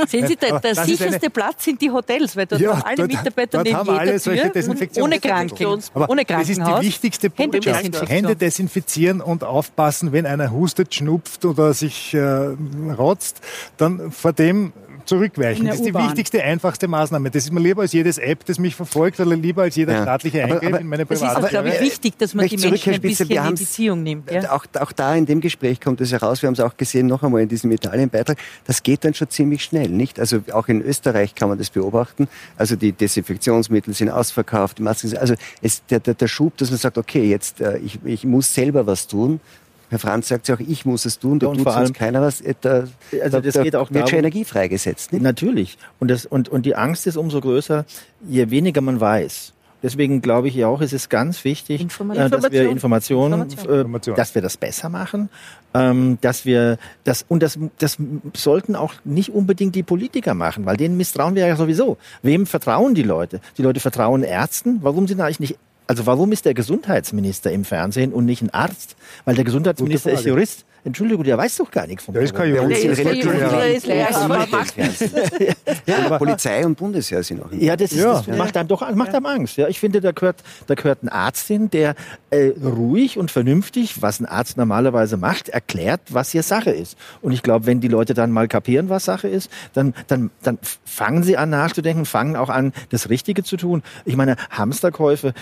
[SPEAKER 7] Sehen Sie, der, der sicherste Platz sind die Hotels, weil dort
[SPEAKER 4] Ja,
[SPEAKER 7] haben alle
[SPEAKER 4] dort-
[SPEAKER 7] Mitarbeiter
[SPEAKER 4] dort
[SPEAKER 7] neben
[SPEAKER 4] haben
[SPEAKER 7] jeder
[SPEAKER 4] alle solche
[SPEAKER 7] Tür
[SPEAKER 4] Desinfektions-
[SPEAKER 7] ohne Kranken,
[SPEAKER 4] Aber
[SPEAKER 7] ohne
[SPEAKER 4] das ist
[SPEAKER 7] Krankenhaus.
[SPEAKER 4] die wichtigste Botschaft. Hände desinfizieren und aufpassen, wenn einer hustet, schnupft oder sich äh, rotzt, dann vor dem zurückweichen. Das ist die wichtigste, einfachste Maßnahme. Das ist mir lieber als jedes App, das mich verfolgt, oder lieber als jeder
[SPEAKER 1] Ja.
[SPEAKER 4] staatliche
[SPEAKER 1] Aber-
[SPEAKER 4] Eingriff
[SPEAKER 1] aber
[SPEAKER 4] in meine
[SPEAKER 7] Es ist auch,
[SPEAKER 4] Privatsphäre.
[SPEAKER 7] glaube ich, wichtig, dass man die
[SPEAKER 1] zurück,
[SPEAKER 7] Menschen
[SPEAKER 1] Herr
[SPEAKER 7] ein bisschen
[SPEAKER 1] wir
[SPEAKER 7] in Beziehung nimmt. Ja?
[SPEAKER 1] Auch, auch da in dem Gespräch kommt es heraus, wir haben es auch gesehen, noch einmal in diesem Italienbeitrag, das geht dann schon ziemlich schnell, nicht? Also auch in Österreich kann man das beobachten. Also die Desinfektionsmittel sind ausverkauft, die Masken sind, also es, der, der, der Schub, dass man sagt, okay, jetzt, äh, ich, ich muss selber was tun, Herr Franz sagt ja auch, ich muss es tun, da
[SPEAKER 6] und
[SPEAKER 1] tut
[SPEAKER 6] vor allem-
[SPEAKER 1] sonst keiner was. Äh, Da,
[SPEAKER 6] Also
[SPEAKER 1] da,
[SPEAKER 6] das
[SPEAKER 1] da
[SPEAKER 6] geht auch
[SPEAKER 1] wird schon
[SPEAKER 6] darum-
[SPEAKER 1] Energie freigesetzt. Nicht?
[SPEAKER 6] Natürlich. Und, das, und, und die Angst ist umso größer, je weniger man weiß. Deswegen glaube ich ja auch, es ist ganz wichtig,
[SPEAKER 7] Information.
[SPEAKER 6] äh, dass wir Informationen,
[SPEAKER 7] Information.
[SPEAKER 6] Äh,
[SPEAKER 4] Information.
[SPEAKER 6] dass wir das besser machen, ähm, dass wir das und das, das sollten auch nicht unbedingt die Politiker machen, weil denen misstrauen wir ja sowieso. Wem vertrauen die Leute? Die Leute vertrauen Ärzten. Warum sind eigentlich nicht also warum ist der Gesundheitsminister im Fernsehen und nicht ein Arzt? Weil der Gesundheitsminister ist. Jurist. Entschuldigung, der weiß doch gar nichts vom
[SPEAKER 4] Der ist kein Jurist.
[SPEAKER 3] Der ist der ist
[SPEAKER 1] im Fernsehen. Ja, Polizei und Bundesheer sind auch.
[SPEAKER 6] Ja, das, ist,
[SPEAKER 4] Ja.
[SPEAKER 6] das macht einem doch macht einem Angst. Ja, ich finde, da gehört, da gehört ein Arzt hin, der äh, ruhig und vernünftig, was ein Arzt normalerweise macht, erklärt, was hier Sache ist. Und ich glaube, wenn die Leute dann mal kapieren, was Sache ist, dann, dann, dann fangen sie an nachzudenken, fangen auch an, das Richtige zu tun. Ich meine, Hamsterkäufe,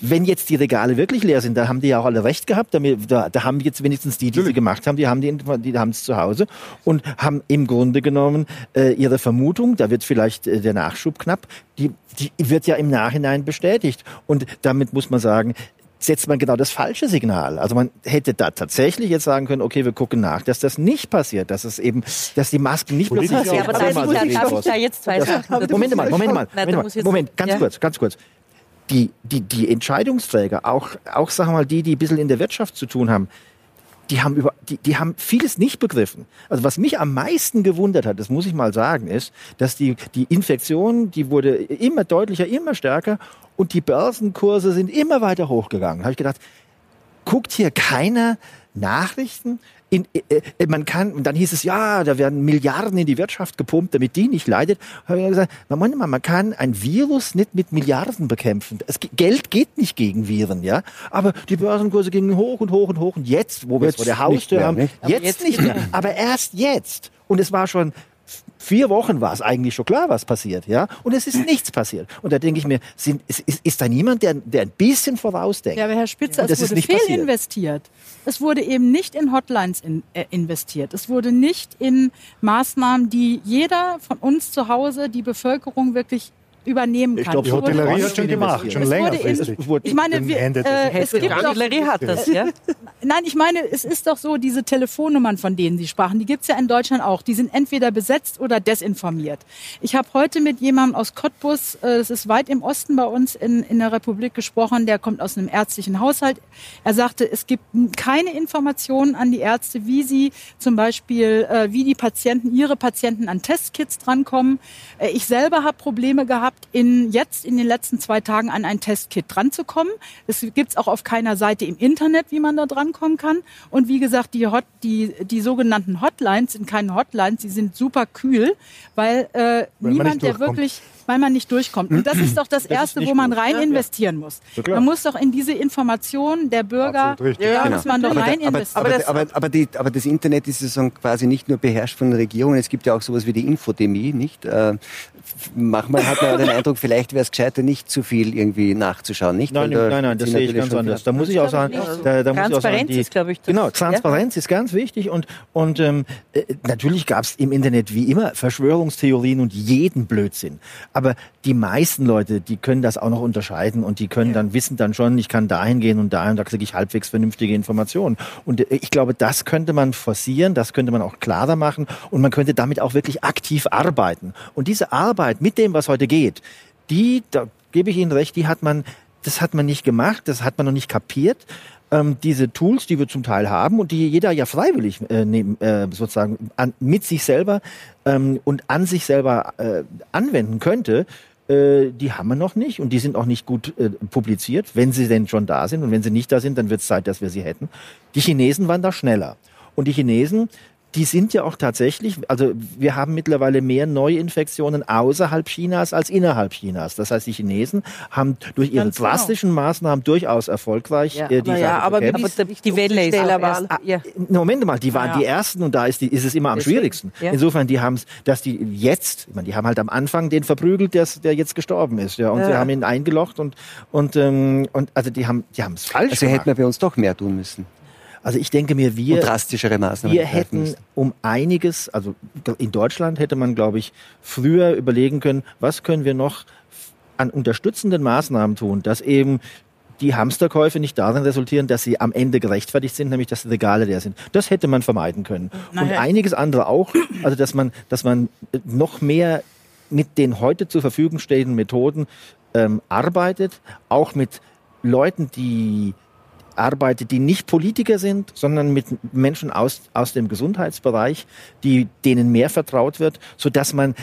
[SPEAKER 6] wenn jetzt die Regale wirklich leer sind, da haben die ja auch alle recht gehabt. Damit, da, da haben jetzt wenigstens die, die sie gemacht haben, die haben die, die haben es zu Hause und haben im Grunde genommen äh, ihre Vermutung, da wird vielleicht äh, der Nachschub knapp, die, die wird ja im Nachhinein bestätigt. Und damit muss man sagen, setzt man genau das falsche Signal. Also man hätte da tatsächlich jetzt sagen können, okay, wir gucken nach, dass das nicht passiert, dass es eben, dass die Masken nicht bloß
[SPEAKER 4] Politiker
[SPEAKER 7] Ja, aber da ich,
[SPEAKER 6] Moment,
[SPEAKER 7] darf ich da jetzt zwei Sachen
[SPEAKER 6] Moment mal, Moment mal, Moment, mal. Moment, ganz
[SPEAKER 7] ja.
[SPEAKER 6] kurz, ganz kurz. Die, die, die Entscheidungsträger, auch, auch sagen wir mal die, die ein bisschen in der Wirtschaft zu tun haben, die haben, über, die, die haben vieles nicht begriffen. Also was mich am meisten gewundert hat, das muss ich mal sagen, ist, dass die, die Infektion, die wurde immer deutlicher, immer stärker und die Börsenkurse sind immer weiter hochgegangen. Da habe ich gedacht, guckt hier keiner Nachrichten? In, äh, äh, man kann, und dann hieß es, ja, da werden Milliarden in die Wirtschaft gepumpt, damit die nicht leidet. Habe ich gesagt, mal, man kann ein Virus nicht mit Milliarden bekämpfen. Es, ge- Geld geht nicht gegen Viren, ja. Aber die Börsenkurse gingen hoch und hoch und hoch und jetzt, wo wir es
[SPEAKER 1] Jetzt
[SPEAKER 6] vor der Haustür
[SPEAKER 1] mehr,
[SPEAKER 6] haben, jetzt,
[SPEAKER 7] jetzt
[SPEAKER 6] nicht mehr. Aber erst jetzt. Und es war schon vier Wochen war es eigentlich schon klar, was passiert, ja. Und es ist nichts passiert. Und da denke ich mir, sind, ist, ist, ist da niemand, der, der ein bisschen vorausdenkt?
[SPEAKER 5] Ja, aber Herr Spitzer, es wurde viel
[SPEAKER 6] passiert.
[SPEAKER 5] investiert. Es wurde eben nicht in Hotlines in, äh, investiert. Es wurde nicht in Maßnahmen, die jeder von uns zu Hause, die Bevölkerung wirklich übernehmen kann.
[SPEAKER 6] Ich glaube,
[SPEAKER 4] Die Hotellerie hat schon gemacht, schon längerfristig.
[SPEAKER 6] Es wurde
[SPEAKER 5] Ich meine, wir, äh, es gibt
[SPEAKER 7] Die
[SPEAKER 5] doch
[SPEAKER 7] Hotellerie hat das, ja?
[SPEAKER 5] Nein, ich meine, es ist doch so, diese Telefonnummern, von denen Sie sprachen, die gibt's ja in Deutschland auch. Die sind entweder besetzt oder desinformiert. Ich habe heute mit jemandem aus Cottbus, äh, das ist weit im Osten bei uns in, in der Republik gesprochen, der kommt aus einem ärztlichen Haushalt. Er sagte, es gibt keine Informationen an die Ärzte, wie sie zum Beispiel, äh, wie die Patienten, ihre Patienten an Testkits drankommen. Äh, ich selber habe Probleme gehabt, in, jetzt in den letzten zwei Tagen an ein Testkit dranzukommen. Es gibt's auch auf keiner Seite im Internet, wie man da drankommen kann. Und wie gesagt, die, Hot, die, die sogenannten Hotlines sind keine Hotlines, sie sind super kühl, weil äh,
[SPEAKER 4] man
[SPEAKER 5] niemand,
[SPEAKER 4] nicht
[SPEAKER 5] der
[SPEAKER 4] durchkommt.
[SPEAKER 5] wirklich, weil man nicht durchkommt. Und das ist doch das, Erste,
[SPEAKER 6] nicht
[SPEAKER 5] wo man
[SPEAKER 6] gut.
[SPEAKER 5] rein
[SPEAKER 6] Ja, ja.
[SPEAKER 5] investieren muss.
[SPEAKER 6] Ja,
[SPEAKER 5] man muss doch in diese Information der Bürger,
[SPEAKER 4] richtig.
[SPEAKER 5] da
[SPEAKER 1] Genau.
[SPEAKER 5] muss man doch rein
[SPEAKER 1] aber,
[SPEAKER 5] investieren.
[SPEAKER 1] aber, aber, aber, die, aber das Internet ist sozusagen quasi nicht nur beherrscht von den Regierungen, es gibt ja auch sowas wie die Infodemie, nicht? Äh, manchmal hat man ja den Eindruck, vielleicht wäre es gescheiter, nicht zu viel irgendwie nachzuschauen, nicht?
[SPEAKER 6] Nein,
[SPEAKER 1] da
[SPEAKER 6] nein, nein, das sehe ich ganz anders. Da muss ich auch sagen, da, da muss ich auch sagen,
[SPEAKER 7] Transparenz
[SPEAKER 6] die,
[SPEAKER 7] ist, glaube ich, das-
[SPEAKER 6] genau, Transparenz ist ganz wichtig und und ähm, äh, natürlich gab es im Internet wie immer Verschwörungstheorien und jeden Blödsinn. Aber die meisten Leute, die können das auch noch unterscheiden und die können dann wissen dann schon, ich kann dahin gehen und dahin, da kriege ich halbwegs vernünftige Informationen. Und äh, ich glaube, das könnte man forcieren, das könnte man auch klarer machen und man könnte damit auch wirklich aktiv arbeiten. Und diese Arbeit mit dem, was heute geht, die, da gebe ich Ihnen recht, die hat man, das hat man nicht gemacht, das hat man noch nicht kapiert. Ähm, diese Tools, die wir zum Teil haben und die jeder ja freiwillig äh, nehmen, äh, sozusagen an, mit sich selber ähm, und an sich selber äh, anwenden könnte, äh, die haben wir noch nicht und die sind auch nicht gut äh, publiziert, wenn sie denn schon da sind. Und wenn sie nicht da sind, dann wird es Zeit, dass wir sie hätten. Die Chinesen waren da schneller. Und die Chinesen, die sind ja auch tatsächlich, also wir haben mittlerweile mehr Neuinfektionen außerhalb Chinas als innerhalb Chinas. Das heißt, die Chinesen haben durch ihre
[SPEAKER 5] Ganz genau.
[SPEAKER 6] drastischen Maßnahmen durchaus erfolgreich
[SPEAKER 7] Ja,
[SPEAKER 6] äh, die
[SPEAKER 3] aber ja,
[SPEAKER 6] Sache
[SPEAKER 3] aber
[SPEAKER 6] bekämpft.
[SPEAKER 3] wie-
[SPEAKER 7] Aber die Welle ist erst,
[SPEAKER 3] waren.
[SPEAKER 7] ja.
[SPEAKER 6] Moment mal, die waren
[SPEAKER 5] Ja.
[SPEAKER 6] die ersten und da ist, die, ist es immer am
[SPEAKER 7] Deswegen,
[SPEAKER 6] schwierigsten.
[SPEAKER 7] ja.
[SPEAKER 6] Insofern, die haben es, dass die jetzt, ich meine, die haben halt am Anfang den verprügelt, der, der jetzt gestorben ist, ja, und sie haben ihn eingelocht und und ähm, und also die haben die haben es falsch
[SPEAKER 1] Also
[SPEAKER 6] gemacht.
[SPEAKER 1] hätten wir bei uns doch mehr tun müssen
[SPEAKER 6] Also ich denke mir,
[SPEAKER 1] und
[SPEAKER 6] wir
[SPEAKER 1] drastischere Maßnahmen
[SPEAKER 6] wir hätten
[SPEAKER 1] müssen.
[SPEAKER 6] um einiges, also in Deutschland hätte man, glaube ich, früher überlegen können, was können wir noch an unterstützenden Maßnahmen tun, dass eben die Hamsterkäufe nicht darin resultieren, dass sie am Ende gerechtfertigt sind, nämlich dass die Regale leer sind. Das hätte man vermeiden können. Und
[SPEAKER 5] Naja.
[SPEAKER 6] einiges andere auch, also dass man, dass man noch mehr mit den heute zur Verfügung stehenden Methoden ähm, arbeitet, auch mit Leuten, die arbeitet, die nicht Politiker sind, sondern mit Menschen aus, aus dem Gesundheitsbereich, die, denen mehr vertraut wird, so dass man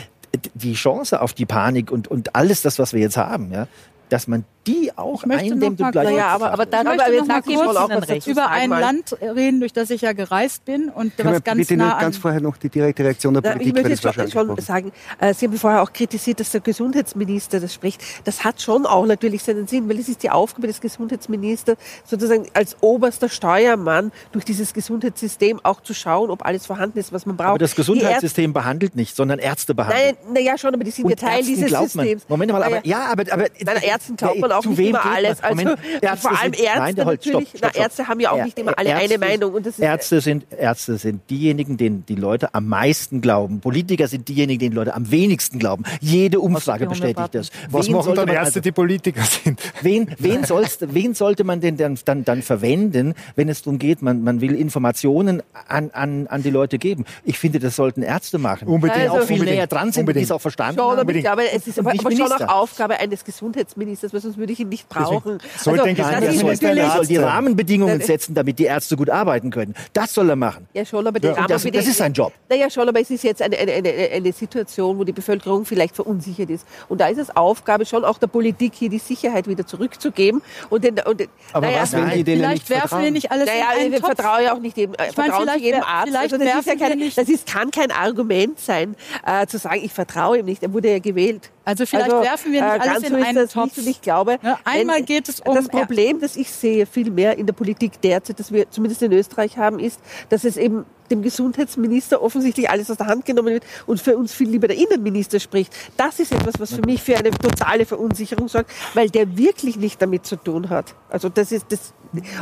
[SPEAKER 6] die Chance auf die Panik und, und alles das, was wir jetzt haben, ja, dass man die auch
[SPEAKER 5] mal
[SPEAKER 6] und gleich.
[SPEAKER 3] Naja, aber, aber dann
[SPEAKER 5] Ich möchte
[SPEAKER 3] aber
[SPEAKER 5] noch
[SPEAKER 3] jetzt
[SPEAKER 5] mal kurz
[SPEAKER 3] auch
[SPEAKER 5] über ein Land reden, durch das ich ja gereist bin und
[SPEAKER 1] Können wir
[SPEAKER 5] was ganz
[SPEAKER 1] bitte
[SPEAKER 5] nah
[SPEAKER 1] nur
[SPEAKER 5] an
[SPEAKER 1] ganz vorher noch die direkte Reaktion der
[SPEAKER 3] Na,
[SPEAKER 1] Politik,
[SPEAKER 3] ich möchte jetzt
[SPEAKER 1] schon
[SPEAKER 3] sagen, äh, Sie haben vorher auch kritisiert, dass der Gesundheitsminister das spricht. Das hat schon auch natürlich seinen Sinn, weil es ist die Aufgabe des Gesundheitsministers, sozusagen als oberster Steuermann durch dieses Gesundheitssystem auch zu schauen, ob alles vorhanden ist, was man braucht.
[SPEAKER 6] aber das Gesundheitssystem behandelt nicht, sondern Ärzte behandeln.
[SPEAKER 3] Nein, naja, schon, aber die sind
[SPEAKER 6] Und
[SPEAKER 3] ja Teil
[SPEAKER 6] Ärzten
[SPEAKER 3] dieses
[SPEAKER 6] glaubt man.
[SPEAKER 3] Systems.
[SPEAKER 6] Moment mal, aber ja, aber, aber
[SPEAKER 3] Nein, Ärzten glaubt man auch
[SPEAKER 6] zu
[SPEAKER 3] nicht immer alles. Also,
[SPEAKER 6] Moment, Ärzte
[SPEAKER 3] vor allem
[SPEAKER 6] sind-
[SPEAKER 3] Ärzte
[SPEAKER 6] nein, der Holz, stopp,
[SPEAKER 3] natürlich.
[SPEAKER 6] stopp,
[SPEAKER 3] Na. Ärzte haben ja auch nicht immer alle
[SPEAKER 6] Ärzte
[SPEAKER 3] eine Meinung. Und das ist,
[SPEAKER 6] Ärzte sind Ärzte sind diejenigen, denen die Leute am meisten glauben. Politiker sind diejenigen, denen die Leute am wenigsten glauben. Jede Umfrage bestätigt das.
[SPEAKER 4] Was
[SPEAKER 6] Wen
[SPEAKER 4] machen dann Ärzte,
[SPEAKER 6] also-
[SPEAKER 4] die Politiker sind?
[SPEAKER 6] Wen, wen, sollst, wen sollte man denn dann, dann, dann verwenden, wenn es darum geht, man, man will Informationen an, an, an die Leute geben? Ich finde, das sollten Ärzte machen.
[SPEAKER 4] Unbedingt.
[SPEAKER 6] die auch viel
[SPEAKER 4] Unbedingt.
[SPEAKER 6] näher dran sind, die es auch verstanden
[SPEAKER 3] Schon, aber
[SPEAKER 6] haben.
[SPEAKER 3] glaube, es ist aber, aber schon auch. Aufgabe eines Gesundheitsministers, weil sonst würde ich ihn nicht brauchen.
[SPEAKER 4] sollte ein
[SPEAKER 3] das
[SPEAKER 6] Nein,
[SPEAKER 3] ist
[SPEAKER 6] der soll,
[SPEAKER 4] Gesundheitsminister
[SPEAKER 6] der soll die. Rahmenbedingungen setzen, damit die Ärzte gut arbeiten können. Das soll er machen.
[SPEAKER 3] ja schon, aber die
[SPEAKER 4] Ja,
[SPEAKER 6] das- das ist sein Job.
[SPEAKER 3] Naja, schon, aber es ist jetzt eine, eine, eine, eine Situation, wo die Bevölkerung vielleicht verunsichert ist. Und da ist es Aufgabe schon auch der Politik, hier die Sicherheit wieder zurückzugeben. Und den, und den,
[SPEAKER 1] Aber
[SPEAKER 3] naja,
[SPEAKER 1] was, wenn die denen
[SPEAKER 5] Vielleicht
[SPEAKER 1] nicht
[SPEAKER 5] werfen wir
[SPEAKER 1] vertrauen?
[SPEAKER 5] nicht alles
[SPEAKER 3] Naja,
[SPEAKER 5] in einen
[SPEAKER 3] ich
[SPEAKER 5] Topf.
[SPEAKER 3] vertraue ja auch nicht jedem, äh,
[SPEAKER 5] Ich meine, vielleicht
[SPEAKER 3] jedem Arzt.
[SPEAKER 5] vielleicht
[SPEAKER 3] Also das ist ja
[SPEAKER 5] werfen wir
[SPEAKER 3] kein,
[SPEAKER 5] nicht-
[SPEAKER 3] das ist, kann kein Argument sein, äh, zu sagen, ich vertraue ihm nicht. Er wurde ja gewählt.
[SPEAKER 5] Also vielleicht werfen wir nicht alles
[SPEAKER 3] ganz
[SPEAKER 5] in einen
[SPEAKER 3] das
[SPEAKER 5] Topf.
[SPEAKER 3] Nicht. Ich glaube,
[SPEAKER 5] Ja, einmal
[SPEAKER 3] wenn-
[SPEAKER 5] geht es um-
[SPEAKER 3] das Problem, das ich sehe, viel mehr in der Politik derzeit, das wir zumindest in Österreich haben, ist, dass es eben dem Gesundheitsminister offensichtlich alles aus der Hand genommen wird und für uns viel lieber der Innenminister spricht. Das ist etwas, was für mich für eine totale Verunsicherung sorgt, weil der wirklich nicht damit zu tun hat. Also das ist das.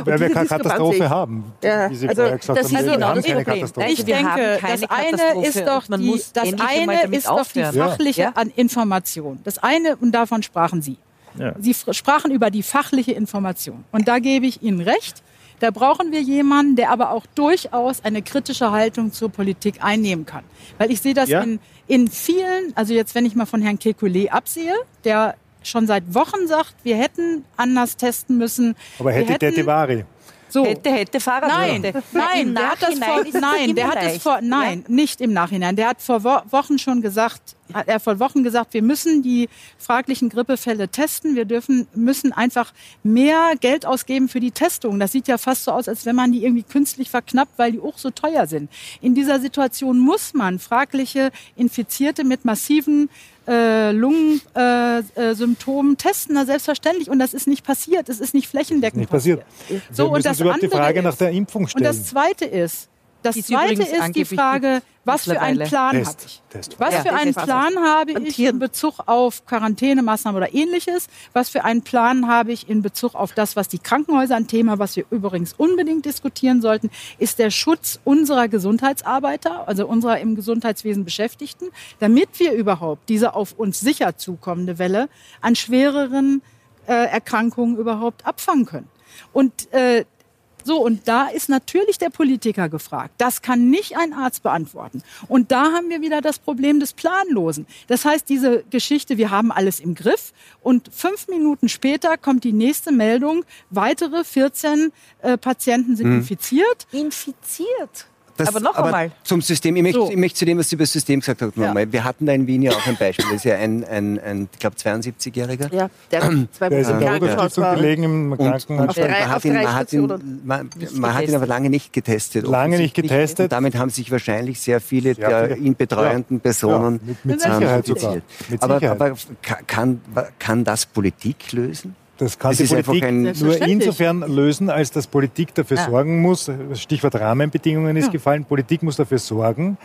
[SPEAKER 4] Weil wir keine Katastrophe
[SPEAKER 3] ich.
[SPEAKER 4] haben.
[SPEAKER 3] Ja, also
[SPEAKER 7] das
[SPEAKER 4] haben,
[SPEAKER 7] ist genau
[SPEAKER 4] haben
[SPEAKER 7] das
[SPEAKER 4] keine
[SPEAKER 7] Problem.
[SPEAKER 4] Katastrophe.
[SPEAKER 5] Ich denke, das eine ist doch die, das eine ist doch die fachliche
[SPEAKER 7] Ja.
[SPEAKER 5] an Information. Das eine, und davon sprachen Sie.
[SPEAKER 6] Ja.
[SPEAKER 5] Sie sprachen über die fachliche Information. Und da gebe ich Ihnen recht. Da brauchen wir jemanden, der aber auch durchaus eine kritische Haltung zur Politik einnehmen kann. Weil ich sehe das
[SPEAKER 6] Ja.
[SPEAKER 5] in, in vielen, also jetzt, wenn ich mal von Herrn Kekulé absehe, der schon seit Wochen sagt, wir hätten anders testen müssen.
[SPEAKER 4] Aber hätte der
[SPEAKER 5] hätten,
[SPEAKER 4] die Ware.
[SPEAKER 5] So,
[SPEAKER 7] Hätte, hätte, Fahrrad
[SPEAKER 5] Nein, nein, der hat das vor, nein, der hat es vor, nein, nicht im Nachhinein. Der hat vor Wo Wochen schon gesagt, hat er vor Wochen gesagt, wir müssen die fraglichen Grippefälle testen. Wir dürfen, müssen einfach mehr Geld ausgeben für die Testung. Das sieht ja fast so aus, als wenn man die irgendwie künstlich verknappt, weil die auch so teuer sind. In dieser Situation muss man fragliche Infizierte mit massiven äh, Lungensymptomen äh, Symptomen testen, na selbstverständlich. Und das ist nicht passiert. Es ist nicht flächendeckend
[SPEAKER 4] Nicht passiert.
[SPEAKER 5] So,
[SPEAKER 4] wir
[SPEAKER 5] und das
[SPEAKER 4] überhaupt die
[SPEAKER 5] andere
[SPEAKER 4] Frage
[SPEAKER 5] ist-
[SPEAKER 4] nach der Impfung
[SPEAKER 5] Und
[SPEAKER 4] stellen.
[SPEAKER 5] das Zweite ist, das
[SPEAKER 7] Die
[SPEAKER 5] Zweite ist die Frage, was für einen. Plan habe ich?
[SPEAKER 4] Test.
[SPEAKER 5] Was
[SPEAKER 7] Ja,
[SPEAKER 5] für einen. Plan habe ich in Bezug auf Quarantänemaßnahmen oder ähnliches? Was für einen Plan habe ich in Bezug auf das, was die Krankenhäuser ein Thema, was wir übrigens unbedingt diskutieren sollten, ist der Schutz unserer Gesundheitsarbeiter, also unserer im Gesundheitswesen Beschäftigten, damit wir überhaupt diese auf uns sicher zukommende Welle an schwereren äh, Erkrankungen überhaupt abfangen können. Und äh, so, und da ist natürlich der Politiker gefragt. Das kann nicht ein Arzt beantworten. Und da haben wir wieder das Problem des Planlosen. Das heißt, diese Geschichte, wir haben alles im Griff und fünf Minuten später kommt die nächste Meldung, weitere 14 äh, Patienten sind infiziert.
[SPEAKER 7] Infiziert.
[SPEAKER 1] Das,
[SPEAKER 7] aber noch einmal.
[SPEAKER 1] Zum System, ich möchte,
[SPEAKER 5] So.
[SPEAKER 1] ich möchte zu dem, was Sie über das System gesagt haben,
[SPEAKER 5] Ja.
[SPEAKER 1] nochmal. Wir hatten da in Wien ja auch ein Beispiel. Das ist ja ein, ein, ein ich glaube, 72-Jähriger.
[SPEAKER 3] Ja, der zwei
[SPEAKER 4] Der ist in der Unterstützung
[SPEAKER 3] war.
[SPEAKER 4] gelegen im Krankenhaus.
[SPEAKER 1] man, hat ihn, man, hat ihn, man, man hat ihn aber lange nicht getestet.
[SPEAKER 4] Lange nicht getestet.
[SPEAKER 1] Und damit haben sich wahrscheinlich sehr viele
[SPEAKER 4] Sehr
[SPEAKER 1] der
[SPEAKER 4] viele.
[SPEAKER 1] ihn betreuenden Personen
[SPEAKER 4] Ja, mit- mit Sicherheit sogar. Mit
[SPEAKER 1] aber,
[SPEAKER 4] Sicherheit.
[SPEAKER 1] aber ka- kann, kann das Politik lösen?
[SPEAKER 4] Das kann
[SPEAKER 1] Es
[SPEAKER 4] die Politik nur insofern lösen, als dass Politik dafür
[SPEAKER 7] Ja.
[SPEAKER 4] sorgen muss, das Stichwort Rahmenbedingungen ist
[SPEAKER 5] Ja.
[SPEAKER 4] gefallen, Politik muss dafür sorgen,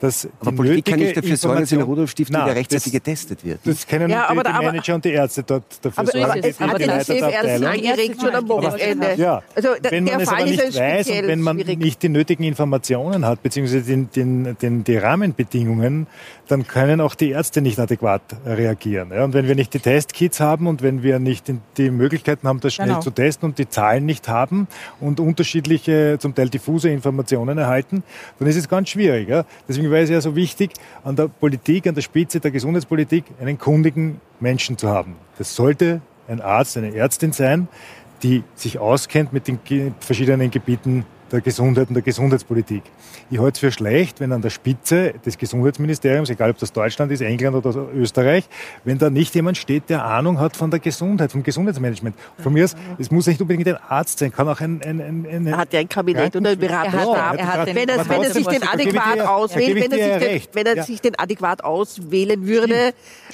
[SPEAKER 4] dass
[SPEAKER 1] aber
[SPEAKER 4] die
[SPEAKER 1] Politik kann nicht dafür sorgen, dass in der Rudolf-Stiftung
[SPEAKER 4] Nein,
[SPEAKER 1] wieder rechtzeitig
[SPEAKER 4] das-
[SPEAKER 1] getestet wird.
[SPEAKER 4] Das können
[SPEAKER 3] Ja, aber
[SPEAKER 4] die,
[SPEAKER 3] da-
[SPEAKER 4] die
[SPEAKER 3] aber-
[SPEAKER 4] Manager und die Ärzte dort dafür
[SPEAKER 7] Aber so
[SPEAKER 4] sorgen.
[SPEAKER 7] ist es.
[SPEAKER 4] die
[SPEAKER 7] Aber
[SPEAKER 3] Hat den
[SPEAKER 7] das
[SPEAKER 4] Leiter
[SPEAKER 3] Chef
[SPEAKER 4] der
[SPEAKER 3] Ärzten
[SPEAKER 4] Abteilung.
[SPEAKER 3] angeregt schon am Wochenende.
[SPEAKER 4] Ja,
[SPEAKER 3] Also der,
[SPEAKER 4] wenn man
[SPEAKER 3] der
[SPEAKER 4] es
[SPEAKER 3] Fall
[SPEAKER 4] aber
[SPEAKER 3] ist
[SPEAKER 4] nicht weiß und wenn man
[SPEAKER 3] schwierig.
[SPEAKER 4] nicht die nötigen Informationen hat, beziehungsweise den, den, den, die Rahmenbedingungen, dann können auch die Ärzte nicht adäquat reagieren. Ja, und wenn wir nicht die Testkits haben und wenn wir nicht die- Möglichkeiten haben, das schnell
[SPEAKER 5] Genau.
[SPEAKER 4] zu testen und die Zahlen nicht haben und unterschiedliche, zum Teil diffuse Informationen erhalten, dann ist es ganz schwierig. Ja. Deswegen wäre es ja so wichtig, an der Politik, an der Spitze der Gesundheitspolitik einen kundigen Menschen zu haben. Das sollte ein Arzt, eine Ärztin sein, die sich auskennt mit den verschiedenen Gebieten der Gesundheit und der Gesundheitspolitik. Ich halte es für schlecht, wenn an der Spitze des Gesundheitsministeriums, egal ob das Deutschland ist, England oder Österreich, wenn da nicht jemand steht, der Ahnung hat von der Gesundheit, vom Gesundheitsmanagement. Von mir aus, es muss nicht unbedingt ein Arzt sein, kann auch ein... ein, ein, ein
[SPEAKER 3] Er hat ja ein Kabinett und ein Beratungsstab.
[SPEAKER 7] Er hat- er hat
[SPEAKER 3] wenn er, wenn er sich den adäquat auswählt, wenn er, sich den,
[SPEAKER 4] recht.
[SPEAKER 3] wenn er
[SPEAKER 4] Ja.
[SPEAKER 3] sich den adäquat auswählen würde,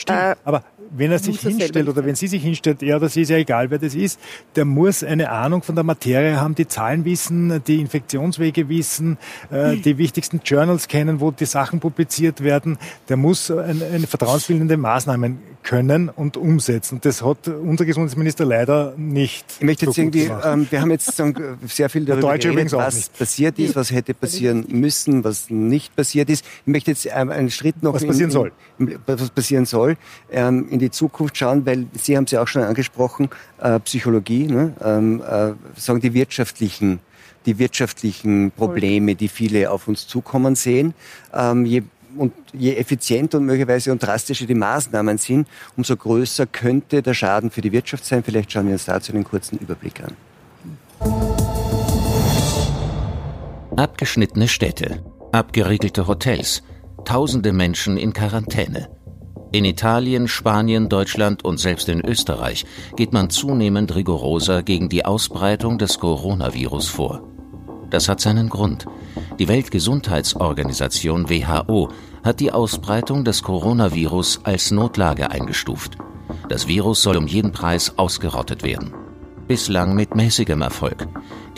[SPEAKER 3] äh,
[SPEAKER 4] Aber wenn er sich hinstellt oder wenn sie sich hinstellt, ja, das ist ja egal, wer das ist, der muss eine Ahnung von der Materie haben, die Zahlen wissen, die Infektionswege wissen, äh, die wichtigsten Journals kennen, wo die Sachen publiziert werden. Der muss eine, eine vertrauensbildende Maßnahmen können und umsetzen. Das hat unser Gesundheitsminister leider nicht.
[SPEAKER 1] Ich möchte jetzt
[SPEAKER 4] so
[SPEAKER 1] irgendwie, ähm, wir haben jetzt sehr viel darüber geredet, was passiert ist, was hätte passieren müssen, was nicht passiert ist. Ich möchte jetzt ähm, einen Schritt noch
[SPEAKER 4] Was
[SPEAKER 1] in-
[SPEAKER 4] passieren
[SPEAKER 1] in,
[SPEAKER 4] soll.
[SPEAKER 1] in, was passieren soll, ähm, in die Zukunft schauen, weil Sie haben es ja auch schon angesprochen, äh, Psychologie, ne? ähm, äh, sagen die wirtschaftlichen die wirtschaftlichen Probleme, die viele auf uns zukommen sehen. Ähm, je, und je effizienter und möglicherweise und drastischer die Maßnahmen sind, umso größer könnte der Schaden für die Wirtschaft sein. Vielleicht schauen wir uns dazu einen kurzen Überblick an.
[SPEAKER 2] Abgeschnittene Städte, abgeriegelte Hotels, tausende Menschen in Quarantäne. In Italien, Spanien, Deutschland und selbst in Österreich geht man zunehmend rigoroser gegen die Ausbreitung des Coronavirus vor. Das hat seinen Grund. Die Weltgesundheitsorganisation WHO hat die Ausbreitung des Coronavirus als Notlage eingestuft. Das Virus soll um jeden Preis ausgerottet werden. Bislang mit mäßigem Erfolg.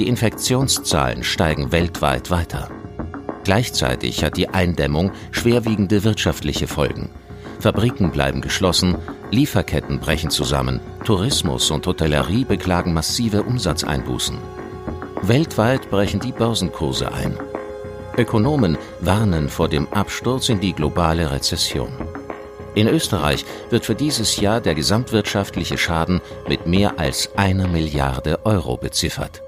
[SPEAKER 2] Die Infektionszahlen steigen weltweit weiter. Gleichzeitig hat die Eindämmung schwerwiegende wirtschaftliche Folgen. Fabriken bleiben geschlossen, Lieferketten brechen zusammen, Tourismus und Hotellerie beklagen massive Umsatzeinbußen. Weltweit brechen die Börsenkurse ein. Ökonomen warnen vor dem Absturz in die globale Rezession. In Österreich wird für dieses Jahr der gesamtwirtschaftliche Schaden mit mehr als einer Milliarde Euro beziffert.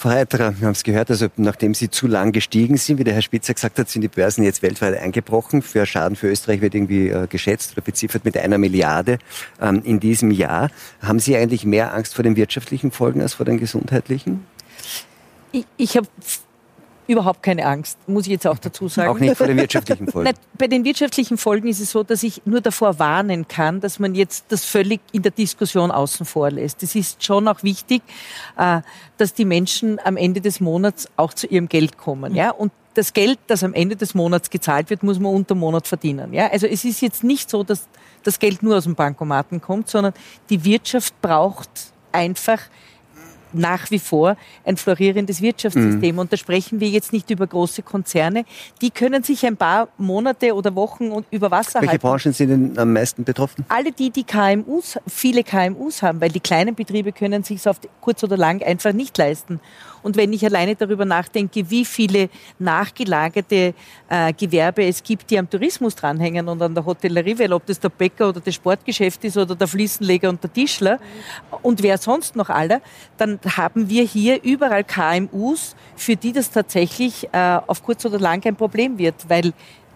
[SPEAKER 1] Frau Reiterer, wir haben es gehört, also nachdem Sie zu lang gestiegen sind, wie der Herr Spitzer gesagt hat, sind die Börsen jetzt weltweit eingebrochen. Für Schaden für Österreich wird irgendwie äh, geschätzt oder beziffert mit einer Milliarde ähm, in diesem Jahr. Haben Sie eigentlich mehr Angst vor den wirtschaftlichen Folgen als vor den gesundheitlichen?
[SPEAKER 7] Ich, ich habe überhaupt keine Angst, muss ich jetzt auch dazu sagen.
[SPEAKER 1] Auch nicht vor den wirtschaftlichen Folgen?
[SPEAKER 7] Nein, bei den wirtschaftlichen Folgen ist es so, dass ich nur davor warnen kann, dass man jetzt das völlig in der Diskussion außen vor lässt. Es ist schon auch wichtig, äh, dass die Menschen am Ende des Monats auch zu ihrem Geld kommen. Ja? Und das Geld, das am Ende des Monats gezahlt wird, muss man unter Monat verdienen. Ja? Also es ist jetzt nicht so, dass das Geld nur aus dem Bankomaten kommt, sondern die Wirtschaft braucht einfach nach wie vor ein florierendes Wirtschaftssystem. Und da sprechen wir jetzt nicht über große Konzerne. Die können sich ein paar Monate oder Wochen und über Wasser
[SPEAKER 1] Welche
[SPEAKER 7] halten.
[SPEAKER 1] Branchen sind denn am meisten betroffen?
[SPEAKER 7] Alle die, die KMUs, viele KMUs haben, weil die kleinen Betriebe können sich auf kurz oder lang einfach nicht leisten. Und wenn ich alleine darüber nachdenke, wie viele nachgelagerte äh, Gewerbe es gibt, die am Tourismus dranhängen und an der Hotellerie, weil ob das der Bäcker oder das Sportgeschäft ist oder der Fliesenleger und der Tischler und wer sonst noch alle, dann haben wir hier überall KMUs, für die das tatsächlich äh, auf kurz oder lang ein Problem wird, weil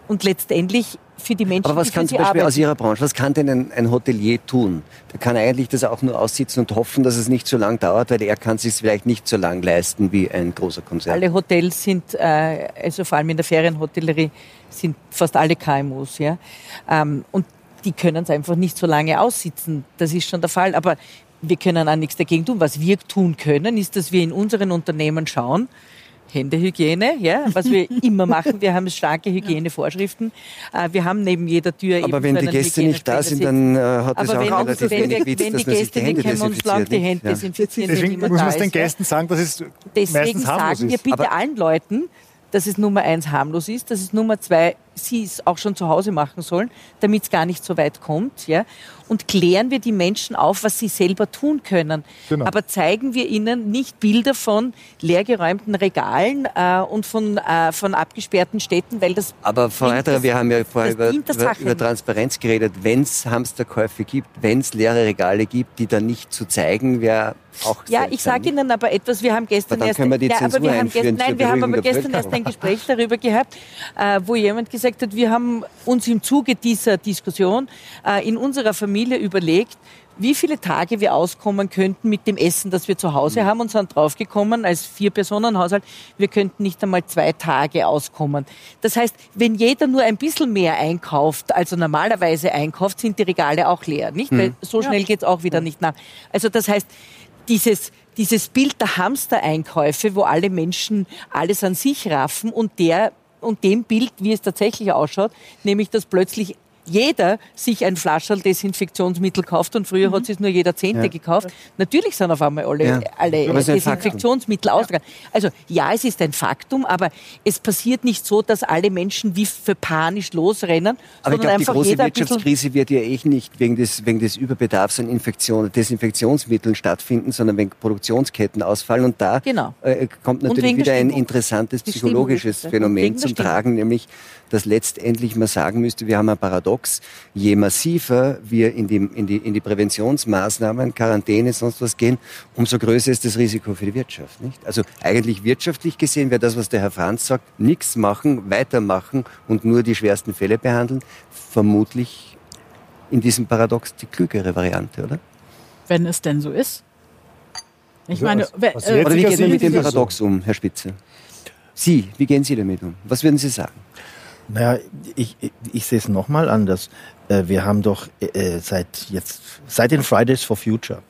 [SPEAKER 7] und letztendlich für die Menschen,
[SPEAKER 1] Aber was kann zum Beispiel
[SPEAKER 7] arbeiten.
[SPEAKER 1] aus Ihrer Branche, was kann denn ein, ein Hotelier tun? Der kann eigentlich das auch nur aussitzen und hoffen, dass es nicht so lang dauert, weil er kann es sich vielleicht nicht so lang leisten wie ein großer Konzern.
[SPEAKER 7] Alle Hotels sind, äh, also vor allem in der Ferienhotellerie, sind fast alle KMUs. Ja? Ähm, und die können es einfach nicht so lange aussitzen. Das ist schon der Fall. Aber wir können auch nichts dagegen tun. Was wir tun können, ist, dass wir in unseren Unternehmen schauen, Händehygiene, ja, was wir immer machen. Wir haben starke Hygienevorschriften. Äh, Wir haben neben jeder Tür
[SPEAKER 1] Aber
[SPEAKER 7] eben
[SPEAKER 1] wenn
[SPEAKER 7] so
[SPEAKER 1] die Gäste nicht da sind, dann äh, hat das
[SPEAKER 7] aber
[SPEAKER 1] auch
[SPEAKER 7] wenn,
[SPEAKER 1] relativ
[SPEAKER 7] wenn,
[SPEAKER 1] wenig
[SPEAKER 7] wir,
[SPEAKER 1] Witz,
[SPEAKER 7] wenn die
[SPEAKER 1] dass man sich
[SPEAKER 7] Gäste
[SPEAKER 1] die Hände
[SPEAKER 7] nicht können wir uns lang die. Hände
[SPEAKER 1] nicht? Ja.
[SPEAKER 7] desinfizieren,
[SPEAKER 4] Deswegen muss man es den. Gästen sagen, dass es
[SPEAKER 7] Deswegen
[SPEAKER 4] meistens harmlos
[SPEAKER 7] sagen wir
[SPEAKER 4] ist.
[SPEAKER 7] bitte
[SPEAKER 1] Aber-
[SPEAKER 7] allen Leuten, dass es Nummer eins harmlos ist, dass es Nummer zwei sie es auch schon zu Hause machen sollen, damit es gar nicht so weit kommt. Ja? Und klären wir die Menschen auf, was sie selber tun können. Genau. Aber zeigen wir ihnen nicht Bilder von leergeräumten Regalen äh, und von, äh, von abgesperrten Städten, weil das.
[SPEAKER 1] Aber Frau Reiterer, wir haben ja vorher über, über, über, Transparenz geredet. Wenn es Hamsterkäufe gibt, wenn es leere Regale gibt, die dann nicht zu zeigen, wäre auch
[SPEAKER 7] Ja, ich sage Ihnen aber etwas. Wir haben gestern erst, wir ja, aber wir haben gestern, nein, wir haben aber gestern erst ein Gespräch darüber gehabt, äh, wo jemand gesagt hat, wir haben uns im Zuge dieser Diskussion äh, in unserer Familie überlegt, wie viele Tage wir auskommen könnten mit dem Essen, das wir zu Hause mhm. haben und sind draufgekommen als Vier-Personen-Haushalt, wir könnten nicht einmal zwei Tage auskommen. Das heißt, wenn jeder nur ein bisschen mehr einkauft, also normalerweise einkauft, sind die Regale auch leer, nicht? Mhm. Weil so schnell ja. geht's auch wieder nicht nach. Also das heißt, dieses, dieses Bild der Hamstereinkäufe, wo alle Menschen alles an sich raffen und der und dem Bild, wie es tatsächlich ausschaut, nämlich dass plötzlich jeder sich ein Flascherl Desinfektionsmittel kauft und früher mhm. hat es nur jeder Zehnte ja. gekauft. Natürlich sind auf einmal alle, ja. alle Desinfektionsmittel ausgegangen. Also ja, es ist ein Faktum, aber es passiert nicht so, dass alle Menschen wie für panisch losrennen,
[SPEAKER 1] aber ich glaub, einfach die große Wirtschaftskrise wird ja eh nicht wegen des, wegen des Überbedarfs an Infektionen, Desinfektionsmitteln stattfinden, sondern wegen Produktionsketten ausfallen und da genau. äh, kommt natürlich wieder ein interessantes psychologisches Phänomen zum Tragen, nämlich dass letztendlich man sagen müsste, wir haben ein Paradox, je massiver wir in die, in die, in die Präventionsmaßnahmen, Quarantäne, sonst was gehen, umso größer ist das Risiko für die Wirtschaft. Nicht? Also eigentlich wirtschaftlich gesehen wäre das, was der Herr Franz sagt, nichts machen, weitermachen und nur die schwersten Fälle behandeln, vermutlich in diesem Paradox die klügere Variante, oder?
[SPEAKER 5] Wenn es denn so ist. Ich
[SPEAKER 1] meine, was, was äh, oder wie gehen wir mit dem Paradox um, Herr Spitze? Sie, wie gehen Sie damit um? Was würden Sie sagen?
[SPEAKER 6] Naja, ich, ich, ich sehe es nochmal anders. Äh, wir haben doch äh, äh, seit jetzt, seit den Fridays for Future,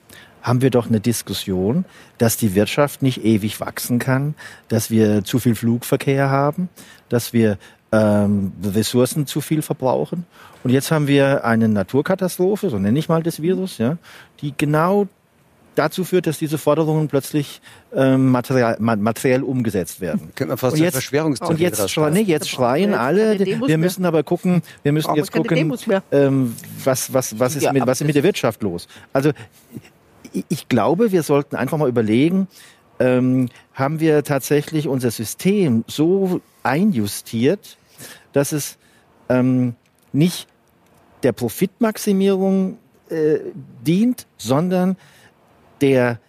[SPEAKER 6] haben wir doch eine Diskussion, dass die Wirtschaft nicht ewig wachsen kann, dass wir zu viel Flugverkehr haben, dass wir ähm, Ressourcen zu viel verbrauchen. Und jetzt haben wir eine Naturkatastrophe, so nenne ich mal das Virus, ja, die genau dazu führt, dass diese Forderungen plötzlich ähm, materiell, materiell umgesetzt werden.
[SPEAKER 1] Könnte man fast und jetzt,
[SPEAKER 6] und jetzt, schreien, nee, jetzt schreien alle, wir müssen aber gucken, wir müssen jetzt gucken, ähm, was, was, was, ist mit, was ist mit der Wirtschaft los. Also ich glaube, wir sollten einfach mal überlegen, ähm, haben wir tatsächlich unser System so einjustiert, dass es ähm, nicht der Profitmaximierung äh, dient, sondern der,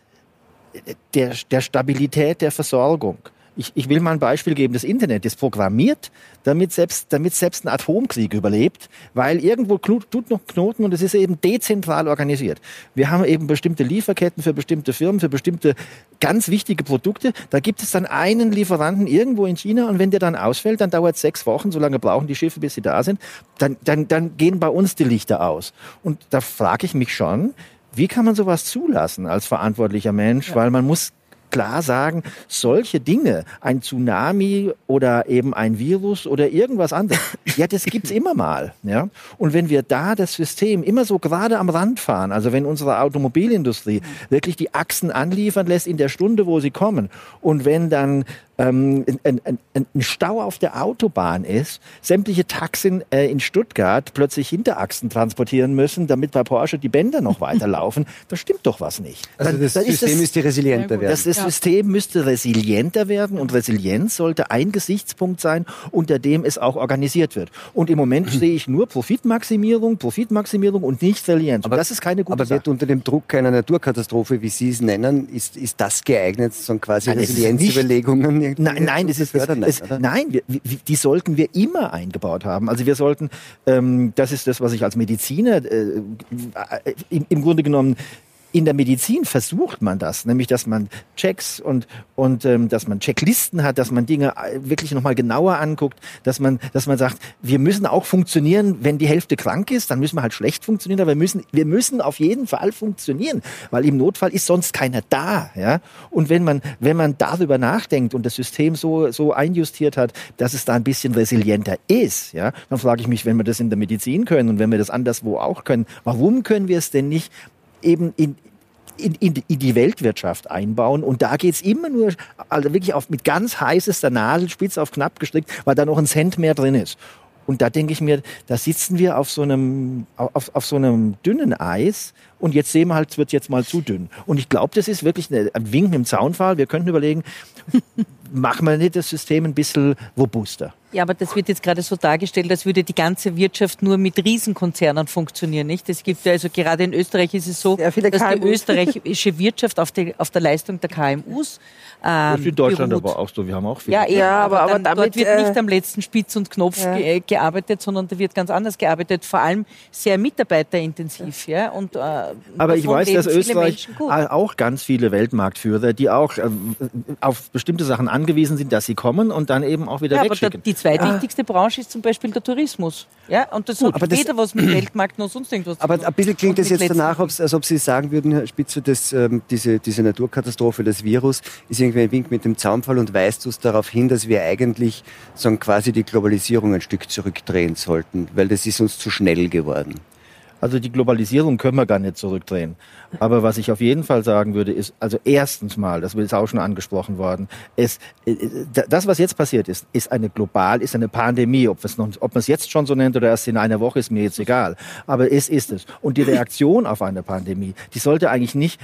[SPEAKER 6] der, der Stabilität der Versorgung. Ich, ich will mal ein Beispiel geben. Das Internet ist programmiert, damit selbst, damit selbst ein Atomkrieg überlebt, weil irgendwo tut noch Knoten und es ist eben dezentral organisiert. Wir haben eben bestimmte Lieferketten für bestimmte Firmen, für bestimmte ganz wichtige Produkte. Da gibt es dann einen Lieferanten irgendwo in China und wenn der dann ausfällt, dann dauert es sechs Wochen, so lange brauchen die Schiffe, bis sie da sind, dann, dann, dann gehen bei uns die Lichter aus. Und da frage ich mich schon, wie kann man sowas zulassen als verantwortlicher Mensch? Ja. Weil man muss klar sagen, solche Dinge, ein Tsunami oder eben ein Virus oder irgendwas anderes, ja, das gibt's immer mal. Ja? Und wenn wir da das System immer so gerade am Rand fahren, also wenn unsere Automobilindustrie wirklich die Achsen anliefern lässt in der Stunde, wo sie kommen, und wenn dann ähm, ein, ein, ein, Stau auf der Autobahn ist, sämtliche Taxen äh, in Stuttgart plötzlich Hinterachsen transportieren müssen, damit bei Porsche die Bänder noch weiterlaufen, da stimmt doch was nicht.
[SPEAKER 1] Also das dann System das, müsste resilienter werden.
[SPEAKER 6] Das, das ja. System müsste resilienter werden und Resilienz sollte ein Gesichtspunkt sein, unter dem es auch organisiert wird. Und im Moment sehe ich nur Profitmaximierung, Profitmaximierung und nicht Resilienz.
[SPEAKER 1] Aber das ist keine gute aber Sache. wird unter dem Druck einer Naturkatastrophe, wie Sie es nennen, ist, ist das geeignet, so quasi Resilienzüberlegungen
[SPEAKER 6] Nein, nein, das ist, fördern, es, es, nein, wir, die sollten wir immer eingebaut haben. Also wir sollten, ähm, das ist das, was ich als Mediziner äh, im, im Grunde genommen in der Medizin versucht man das, nämlich dass man Checks und, und ähm, dass man Checklisten hat, dass man Dinge äh, wirklich nochmal genauer anguckt, dass man, dass man sagt, wir müssen auch funktionieren, wenn die Hälfte krank ist, dann müssen wir halt schlecht funktionieren, aber wir müssen, wir müssen auf jeden Fall funktionieren, weil im Notfall ist sonst keiner da. Ja? Und wenn man, wenn man darüber nachdenkt und das System so, so einjustiert hat, dass es da ein bisschen resilienter ist, ja, dann frage ich mich, wenn wir das in der Medizin können und wenn wir das anderswo auch können, warum können wir es denn nicht eben in, in, in, in die Weltwirtschaft einbauen. Und da geht's immer nur also wirklich auf, mit ganz heißester Nadel, spitz auf knapp gestrickt, weil da noch ein Cent mehr drin ist. Und da denke ich mir, da sitzen wir auf so einem, auf, auf so einem dünnen Eis und jetzt sehen wir halt, es wird jetzt mal zu dünn. Und ich glaube, das ist wirklich ein Wink im Zaunfall. Wir könnten überlegen, machen wir nicht das System ein bisschen robuster.
[SPEAKER 7] Ja, aber das wird jetzt gerade so dargestellt, als würde die ganze Wirtschaft nur mit Riesenkonzernen funktionieren, nicht? Es gibt ja also gerade in Österreich ist es so, dass die österreichische Wirtschaft auf, die, auf der Leistung der KMUs
[SPEAKER 6] ähm, das ist in Deutschland beruht. aber auch so. Wir haben auch
[SPEAKER 7] viele. Ja, ja aber, aber, aber damit, dort wird nicht äh, am letzten Spitz und Knopf ja. ge gearbeitet, sondern da wird ganz anders gearbeitet. Vor allem sehr mitarbeiterintensiv. Ja. Und, äh,
[SPEAKER 6] aber ich weiß, dass Österreich auch ganz viele Weltmarktführer, die auch äh, auf bestimmte Sachen angewiesen sind, dass sie kommen und dann eben auch wieder ja, wegschicken. Aber
[SPEAKER 7] die zweitwichtigste ah. Branche ist zum Beispiel der Tourismus. Ja, und das Gut, hat weder das, was mit Weltmarkt noch sonst irgendwas
[SPEAKER 1] Aber ein bisschen klingt es jetzt danach, als ob Sie sagen würden, Herr Spitzer, dass ähm, diese, diese Naturkatastrophe, das Virus, ist irgendwie ein Wink mit dem Zaunfall und weist uns darauf hin, dass wir eigentlich sagen, quasi die Globalisierung ein Stück zurückdrehen sollten, weil das ist uns zu schnell geworden.
[SPEAKER 6] Also die Globalisierung können wir gar nicht zurückdrehen. Aber was ich auf jeden Fall sagen würde, ist, also erstens mal, das ist auch schon angesprochen worden, ist, äh, das, was jetzt passiert ist, ist eine global, ist eine Pandemie. Ob, noch, ob man es jetzt schon so nennt oder erst in einer Woche, ist mir jetzt egal. Aber es ist es. Und die Reaktion auf eine Pandemie, die sollte eigentlich nicht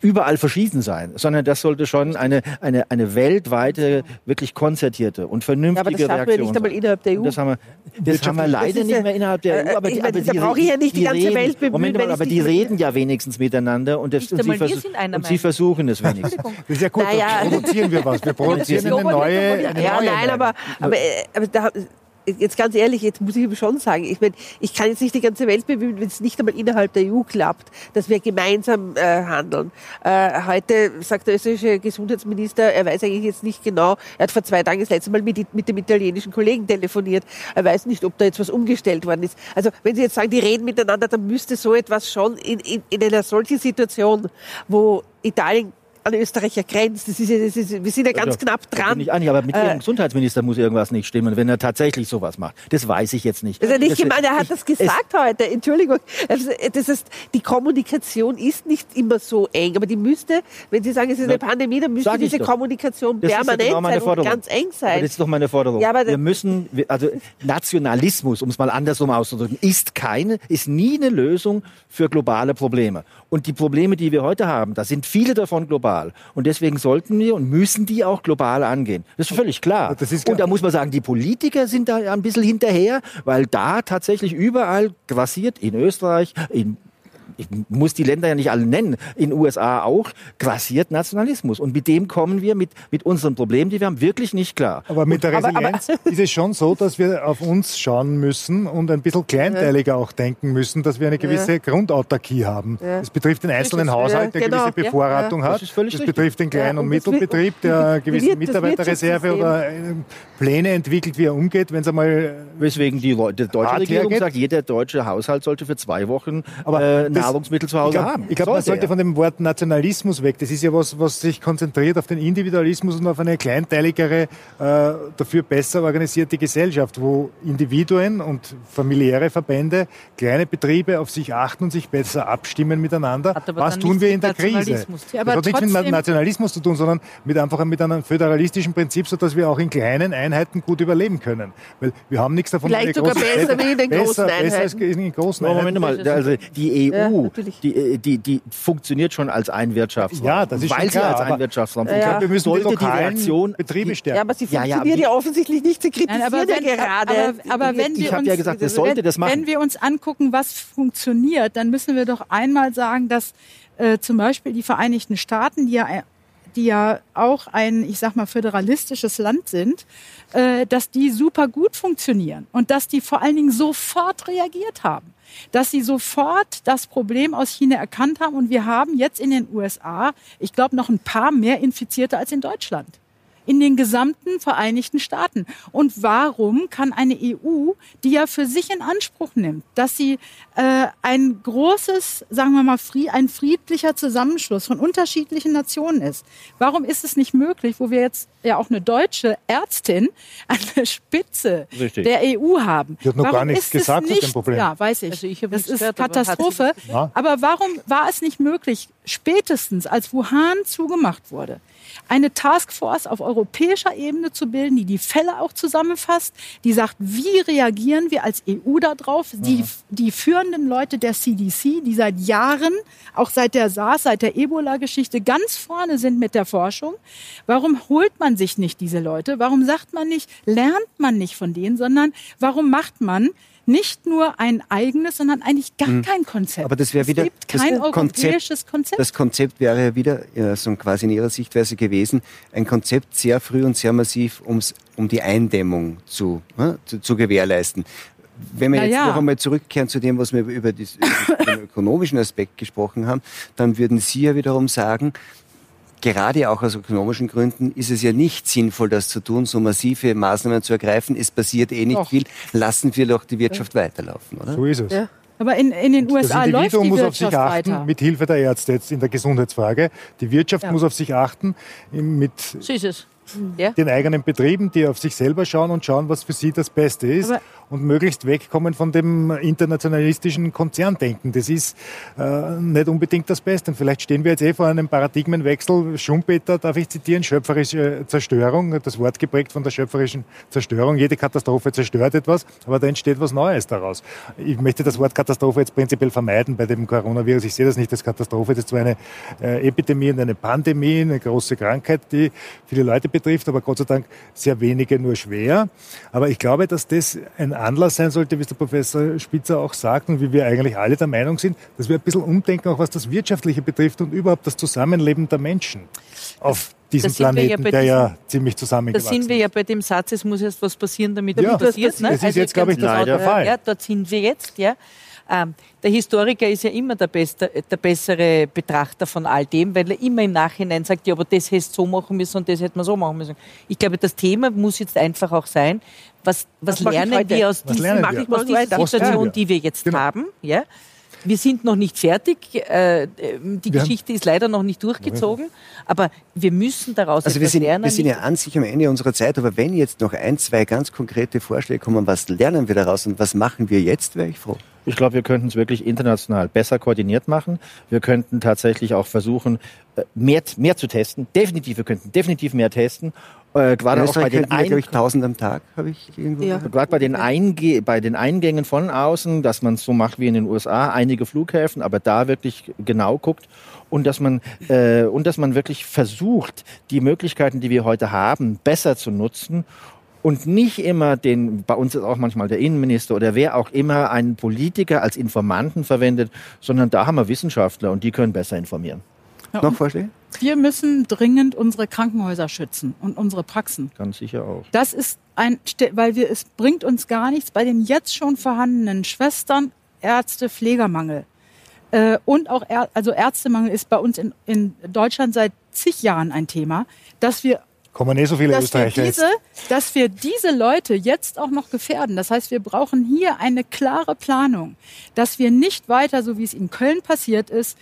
[SPEAKER 6] überall verschieden sein, sondern das sollte schon eine, eine, eine weltweite, wirklich konzertierte und vernünftige ja, aber das Reaktion wir nicht einmal
[SPEAKER 3] innerhalb der EU.
[SPEAKER 6] Das haben wir, das haben wir leider nicht mehr innerhalb der EU.
[SPEAKER 3] Aber die, aber die, brauche ich ja nicht die, die ganze reden, Welt bemühen,
[SPEAKER 6] Moment mal, aber die reden ja wenigstens miteinander und, das, und, sie, vers und sie, versuchen es wenigstens.
[SPEAKER 4] Das ist ja gut, naja. dann produzieren wir was. Wir produzieren eine neue, eine
[SPEAKER 3] ja,
[SPEAKER 4] neue
[SPEAKER 3] nein, aber, aber, aber da, jetzt ganz ehrlich, jetzt muss ich schon sagen, ich meine, ich kann jetzt nicht die ganze Welt bemühen, wenn es nicht einmal innerhalb der EU klappt, dass wir gemeinsam äh, handeln. Äh, heute sagt der österreichische Gesundheitsminister, er weiß eigentlich jetzt nicht genau, er hat vor zwei Tagen das letzte Mal mit, mit dem italienischen Kollegen telefoniert, er weiß nicht, ob da jetzt was umgestellt worden ist. Also wenn Sie jetzt sagen, die reden miteinander, dann müsste so etwas schon in, in, in einer solchen Situation, wo Italien an Österreicher grenzt. Das ist, das ist, wir sind ja ganz ja, knapp dran.
[SPEAKER 6] Nicht an, aber mit Ihrem äh, Gesundheitsminister muss irgendwas nicht stimmen, wenn er tatsächlich sowas macht. Das weiß ich jetzt nicht.
[SPEAKER 3] Also nicht gemeint, er hat das gesagt heute. Entschuldigung. Also, das heißt, die Kommunikation ist nicht immer so eng, aber die müsste, wenn Sie sagen, es ist eine Pandemie, dann müsste diese. Kommunikation das permanent ja genau sein und ganz eng sein.
[SPEAKER 6] Aber das ist doch meine Forderung. Ja, wir müssen, also Nationalismus, um es mal andersrum auszudrücken, ist keine, ist nie eine Lösung für globale Probleme. Und die Probleme, die wir heute haben, da sind viele davon global. Und deswegen sollten wir und müssen die auch global angehen. Das ist völlig klar. Ist und da muss man sagen, die Politiker sind da ein bisschen hinterher, weil da tatsächlich überall grassiert, in Österreich, in ich muss die Länder ja nicht alle nennen, in den USA auch, grassiert Nationalismus. Und mit dem kommen wir mit, mit unseren Problemen, die wir haben, wirklich nicht klar.
[SPEAKER 4] Aber mit der Resilienz aber, aber, ist es schon so, dass wir auf uns schauen müssen und ein bisschen kleinteiliger ja. auch denken müssen, dass wir eine gewisse ja. Grundautarkie haben. Ja. Das betrifft den einzelnen Haushalt, der genau. gewisse Bevorratung hat. Das, das betrifft den Klein- und Mittelbetrieb, der eine gewisse Mitarbeiterreserve oder äh, Pläne entwickelt, wie er umgeht, wenn es einmal...
[SPEAKER 6] Weswegen die, die deutsche Regierung sagt, jeder deutsche Haushalt sollte für zwei Wochen aber äh, Nahrungsmittel zu Hause
[SPEAKER 4] ich glaub,
[SPEAKER 6] haben.
[SPEAKER 4] Ich glaube, man sollte ja. von dem Wort Nationalismus weg. Das ist ja was, was sich konzentriert auf den Individualismus und auf eine kleinteiligere, äh, dafür besser organisierte Gesellschaft, wo Individuen und familiäre Verbände, kleine Betriebe auf sich achten und sich besser abstimmen miteinander. Was tun wir in der Krise? Ja, das hat nichts mit Nationalismus zu tun, sondern mit einfach mit einem föderalistischen Prinzip, sodass wir auch in kleinen Einheiten gut überleben können. Weil wir haben nichts davon.
[SPEAKER 3] Vielleicht sogar besser wie in den großen
[SPEAKER 4] Einheiten. Besser als in den großen Einheiten.
[SPEAKER 6] Moment mal, also die EU ja EU, die, äh, die, die funktioniert schon als ein Wirtschaftsraum.
[SPEAKER 4] Ja, das ist
[SPEAKER 6] Weil
[SPEAKER 4] klar,
[SPEAKER 6] sie als ein Wirtschaftsraum
[SPEAKER 4] ja. funktioniert. Wir müssen die lokalen die Betriebe stärken.
[SPEAKER 3] Ja, aber sie funktioniert ja, ja, ja offensichtlich nicht. Sie kritisieren Nein, aber wenn, ja gerade.
[SPEAKER 5] Aber, aber wenn
[SPEAKER 6] ich
[SPEAKER 5] habe
[SPEAKER 6] ja gesagt, es sollte
[SPEAKER 5] wenn,
[SPEAKER 6] das machen.
[SPEAKER 5] Wenn wir uns angucken, was funktioniert, dann müssen wir doch einmal sagen, dass äh, zum Beispiel die Vereinigten Staaten, die ja die ja auch ein, ich sag mal, föderalistisches Land sind, äh, dass die super gut funktionieren und dass die vor allen Dingen sofort reagiert haben dass sie sofort das Problem aus China erkannt haben und wir haben jetzt in den USA, ich glaube, noch ein paar mehr Infizierte als in Deutschland. In den gesamten Vereinigten Staaten. Und warum kann eine EU, die ja für sich in Anspruch nimmt, dass sie äh, ein großes, sagen wir mal, ein friedlicher Zusammenschluss von unterschiedlichen Nationen ist, warum ist es nicht möglich, wo wir jetzt ja auch eine deutsche Ärztin an der Spitze Richtig. der EU haben?
[SPEAKER 4] Die hat noch
[SPEAKER 5] warum
[SPEAKER 4] gar nichts gesagt nicht, zu dem Problem.
[SPEAKER 5] Ja, weiß ich. Also ich das ist gehört, Katastrophe. Aber, aber warum war es nicht möglich, spätestens als Wuhan zugemacht wurde, eine Taskforce auf europäischer Ebene zu bilden, die die Fälle auch zusammenfasst, die sagt, wie reagieren wir als EU darauf? Die, mhm. die führenden Leute der CDC, die seit Jahren, auch seit der SARS, seit der Ebola-Geschichte ganz vorne sind mit der Forschung. Warum holt man sich nicht diese Leute? Warum sagt man nicht, lernt man nicht von denen, sondern warum macht man nicht nur ein eigenes, sondern eigentlich gar hm. kein Konzept.
[SPEAKER 1] Aber das wäre wieder
[SPEAKER 5] es gibt kein europäisches Konzept,
[SPEAKER 1] Das Konzept wäre ja wieder ja, so quasi in Ihrer Sichtweise gewesen, ein Konzept sehr früh und sehr massiv, ums, um die Eindämmung zu, ja, zu, zu gewährleisten. Wenn wir Na jetzt ja. noch einmal zurückkehren zu dem, was wir über, die, über den ökonomischen Aspekt gesprochen haben, dann würden Sie ja wiederum sagen, gerade auch aus ökonomischen Gründen ist es ja nicht sinnvoll, das zu tun, so massive Maßnahmen zu ergreifen. Es passiert eh nicht doch. viel. Lassen wir doch die Wirtschaft ja. weiterlaufen, oder?
[SPEAKER 4] So ist es. Ja.
[SPEAKER 5] Aber in, in den USA das läuft die muss Wirtschaft auf sich achten, weiter.
[SPEAKER 4] mit Hilfe der Ärzte jetzt in der Gesundheitsfrage. Die Wirtschaft ja. muss auf sich achten. Mit
[SPEAKER 7] so ist es
[SPEAKER 4] ja. den eigenen Betrieben, die auf sich selber schauen und schauen, was für sie das Beste ist Aber und möglichst wegkommen von dem internationalistischen Konzerndenken. Das ist äh, nicht unbedingt das Beste. Und vielleicht stehen wir jetzt eh vor einem Paradigmenwechsel. Schumpeter, darf ich zitieren, schöpferische Zerstörung, das Wort geprägt von der schöpferischen Zerstörung. Jede Katastrophe zerstört etwas, aber da entsteht was Neues daraus. Ich möchte das Wort Katastrophe jetzt prinzipiell vermeiden bei dem Coronavirus. Ich sehe das nicht als Katastrophe. Das ist zwar eine äh, Epidemie und eine Pandemie, eine große Krankheit, die viele Leute betrifft, aber Gott sei Dank sehr wenige nur schwer. Aber ich glaube, dass das ein Anlass sein sollte, wie es der Professor Spitzer auch sagt und wie wir eigentlich alle der Meinung sind, dass wir ein bisschen umdenken, auch was das Wirtschaftliche betrifft und überhaupt das Zusammenleben der Menschen auf diesem Planeten, ja der diesem, ja ziemlich zusammengewachsen
[SPEAKER 7] ist. Da sind wir ja bei dem Satz, es muss erst was passieren, damit ja, das passiert.
[SPEAKER 4] Ne? Das ist also jetzt, glaube ich, das der Fall.
[SPEAKER 7] Ja, dort sind wir jetzt, ja. Ähm, der Historiker ist ja immer der, beste, der, bessere Betrachter von all dem, weil er immer im Nachhinein sagt, ja, aber das hättest du so machen müssen und das hätte man so machen müssen. Ich glaube, das Thema muss jetzt einfach auch sein, was, was, was lernen wir aus, diesen, wir? aus dieser Situation, die wir jetzt genau. haben? Ja? Wir sind noch nicht fertig. Äh, die wir Geschichte ist leider noch nicht durchgezogen. Aber wir müssen daraus
[SPEAKER 1] also wir sind, lernen. Wir sind ja an sich am Ende unserer Zeit. Aber wenn jetzt noch ein, zwei ganz konkrete Vorschläge kommen, was lernen wir daraus und was machen wir jetzt, wäre ich froh.
[SPEAKER 6] Ich glaube, wir könnten es wirklich international besser koordiniert machen. Wir könnten tatsächlich auch versuchen, äh, mehr, mehr zu testen. Definitiv, wir könnten definitiv mehr testen.
[SPEAKER 1] Äh, gerade auch bei den Ein ich, 1000 am Tag habe ich
[SPEAKER 6] irgendwo. Ja. Gerade bei den, Einge bei den Eingängen von außen, dass man es so macht wie in den USA, einige Flughäfen, aber da wirklich genau guckt und dass man äh, und dass man wirklich versucht, die Möglichkeiten, die wir heute haben, besser zu nutzen und nicht immer den, bei uns ist auch manchmal der Innenminister oder wer auch immer einen Politiker als Informanten verwendet, sondern da haben wir Wissenschaftler und die können besser informieren.
[SPEAKER 1] Ja, Noch Vorschläge?
[SPEAKER 5] Wir müssen dringend unsere Krankenhäuser schützen und unsere Praxen.
[SPEAKER 6] Ganz sicher auch.
[SPEAKER 5] Das ist ein, weil wir, es bringt uns gar nichts bei den jetzt schon vorhandenen Schwestern, Ärzte, Pflegermangel. Äh, und auch, also Ärztemangel ist bei uns in, in Deutschland seit zig Jahren ein Thema, dass wir
[SPEAKER 4] Kommen eh so viele dass Österreicher
[SPEAKER 5] wir diese, Dass wir diese Leute jetzt auch noch gefährden. Das heißt, wir brauchen hier eine klare Planung, dass wir nicht weiter, so wie es in Köln passiert ist,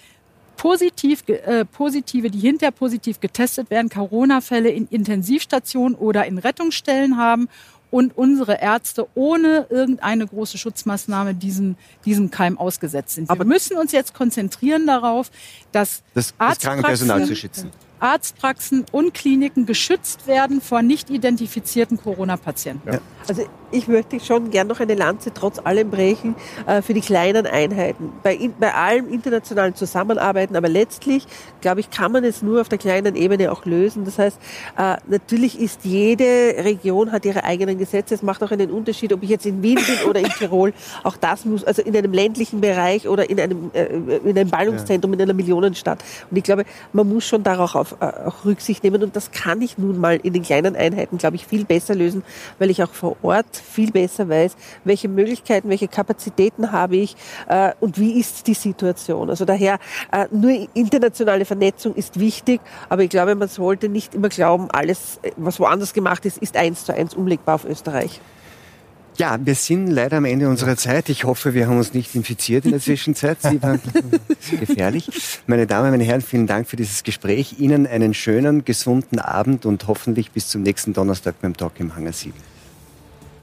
[SPEAKER 5] positiv, äh, positive, die hinterher positiv getestet werden, Corona-Fälle in Intensivstationen oder in Rettungsstellen haben und unsere Ärzte ohne irgendeine große Schutzmaßnahme diesem, diesem Keim ausgesetzt sind. Aber wir müssen uns jetzt konzentrieren darauf, dass
[SPEAKER 1] das, das Krankenpersonal zu schützen.
[SPEAKER 5] Arztpraxen und Kliniken geschützt werden vor nicht identifizierten Corona-Patienten. Ja.
[SPEAKER 3] Also ich möchte schon gern noch eine Lanze trotz allem brechen äh, für die kleinen Einheiten. Bei, in, bei allem internationalen Zusammenarbeiten, aber letztlich, glaube ich, kann man es nur auf der kleinen Ebene auch lösen. Das heißt, äh, natürlich ist jede Region hat ihre eigenen Gesetze. Es macht auch einen Unterschied, ob ich jetzt in Wien bin oder in Tirol. Auch das muss, also in einem ländlichen Bereich oder in einem, äh, in einem Ballungszentrum, in einer Millionenstadt. Und ich glaube, man muss schon darauf darauf äh, auch Rücksicht nehmen. Und das kann ich nun mal in den kleinen Einheiten, glaube ich, viel besser lösen, weil ich auch vor Ort viel besser weiß, welche Möglichkeiten, welche Kapazitäten habe ich äh, und wie ist die Situation. Also daher, äh, nur internationale Vernetzung ist wichtig, aber ich glaube, man sollte nicht immer glauben, alles, was woanders gemacht ist, ist eins zu eins umlegbar auf Österreich.
[SPEAKER 1] Ja, wir sind leider am Ende unserer Zeit. Ich hoffe, wir haben uns nicht infiziert in der Zwischenzeit. Sie waren gefährlich. Meine Damen, meine Herren, vielen Dank für dieses Gespräch. Ihnen einen schönen, gesunden Abend und hoffentlich bis zum nächsten Donnerstag beim Talk im Hangar 7.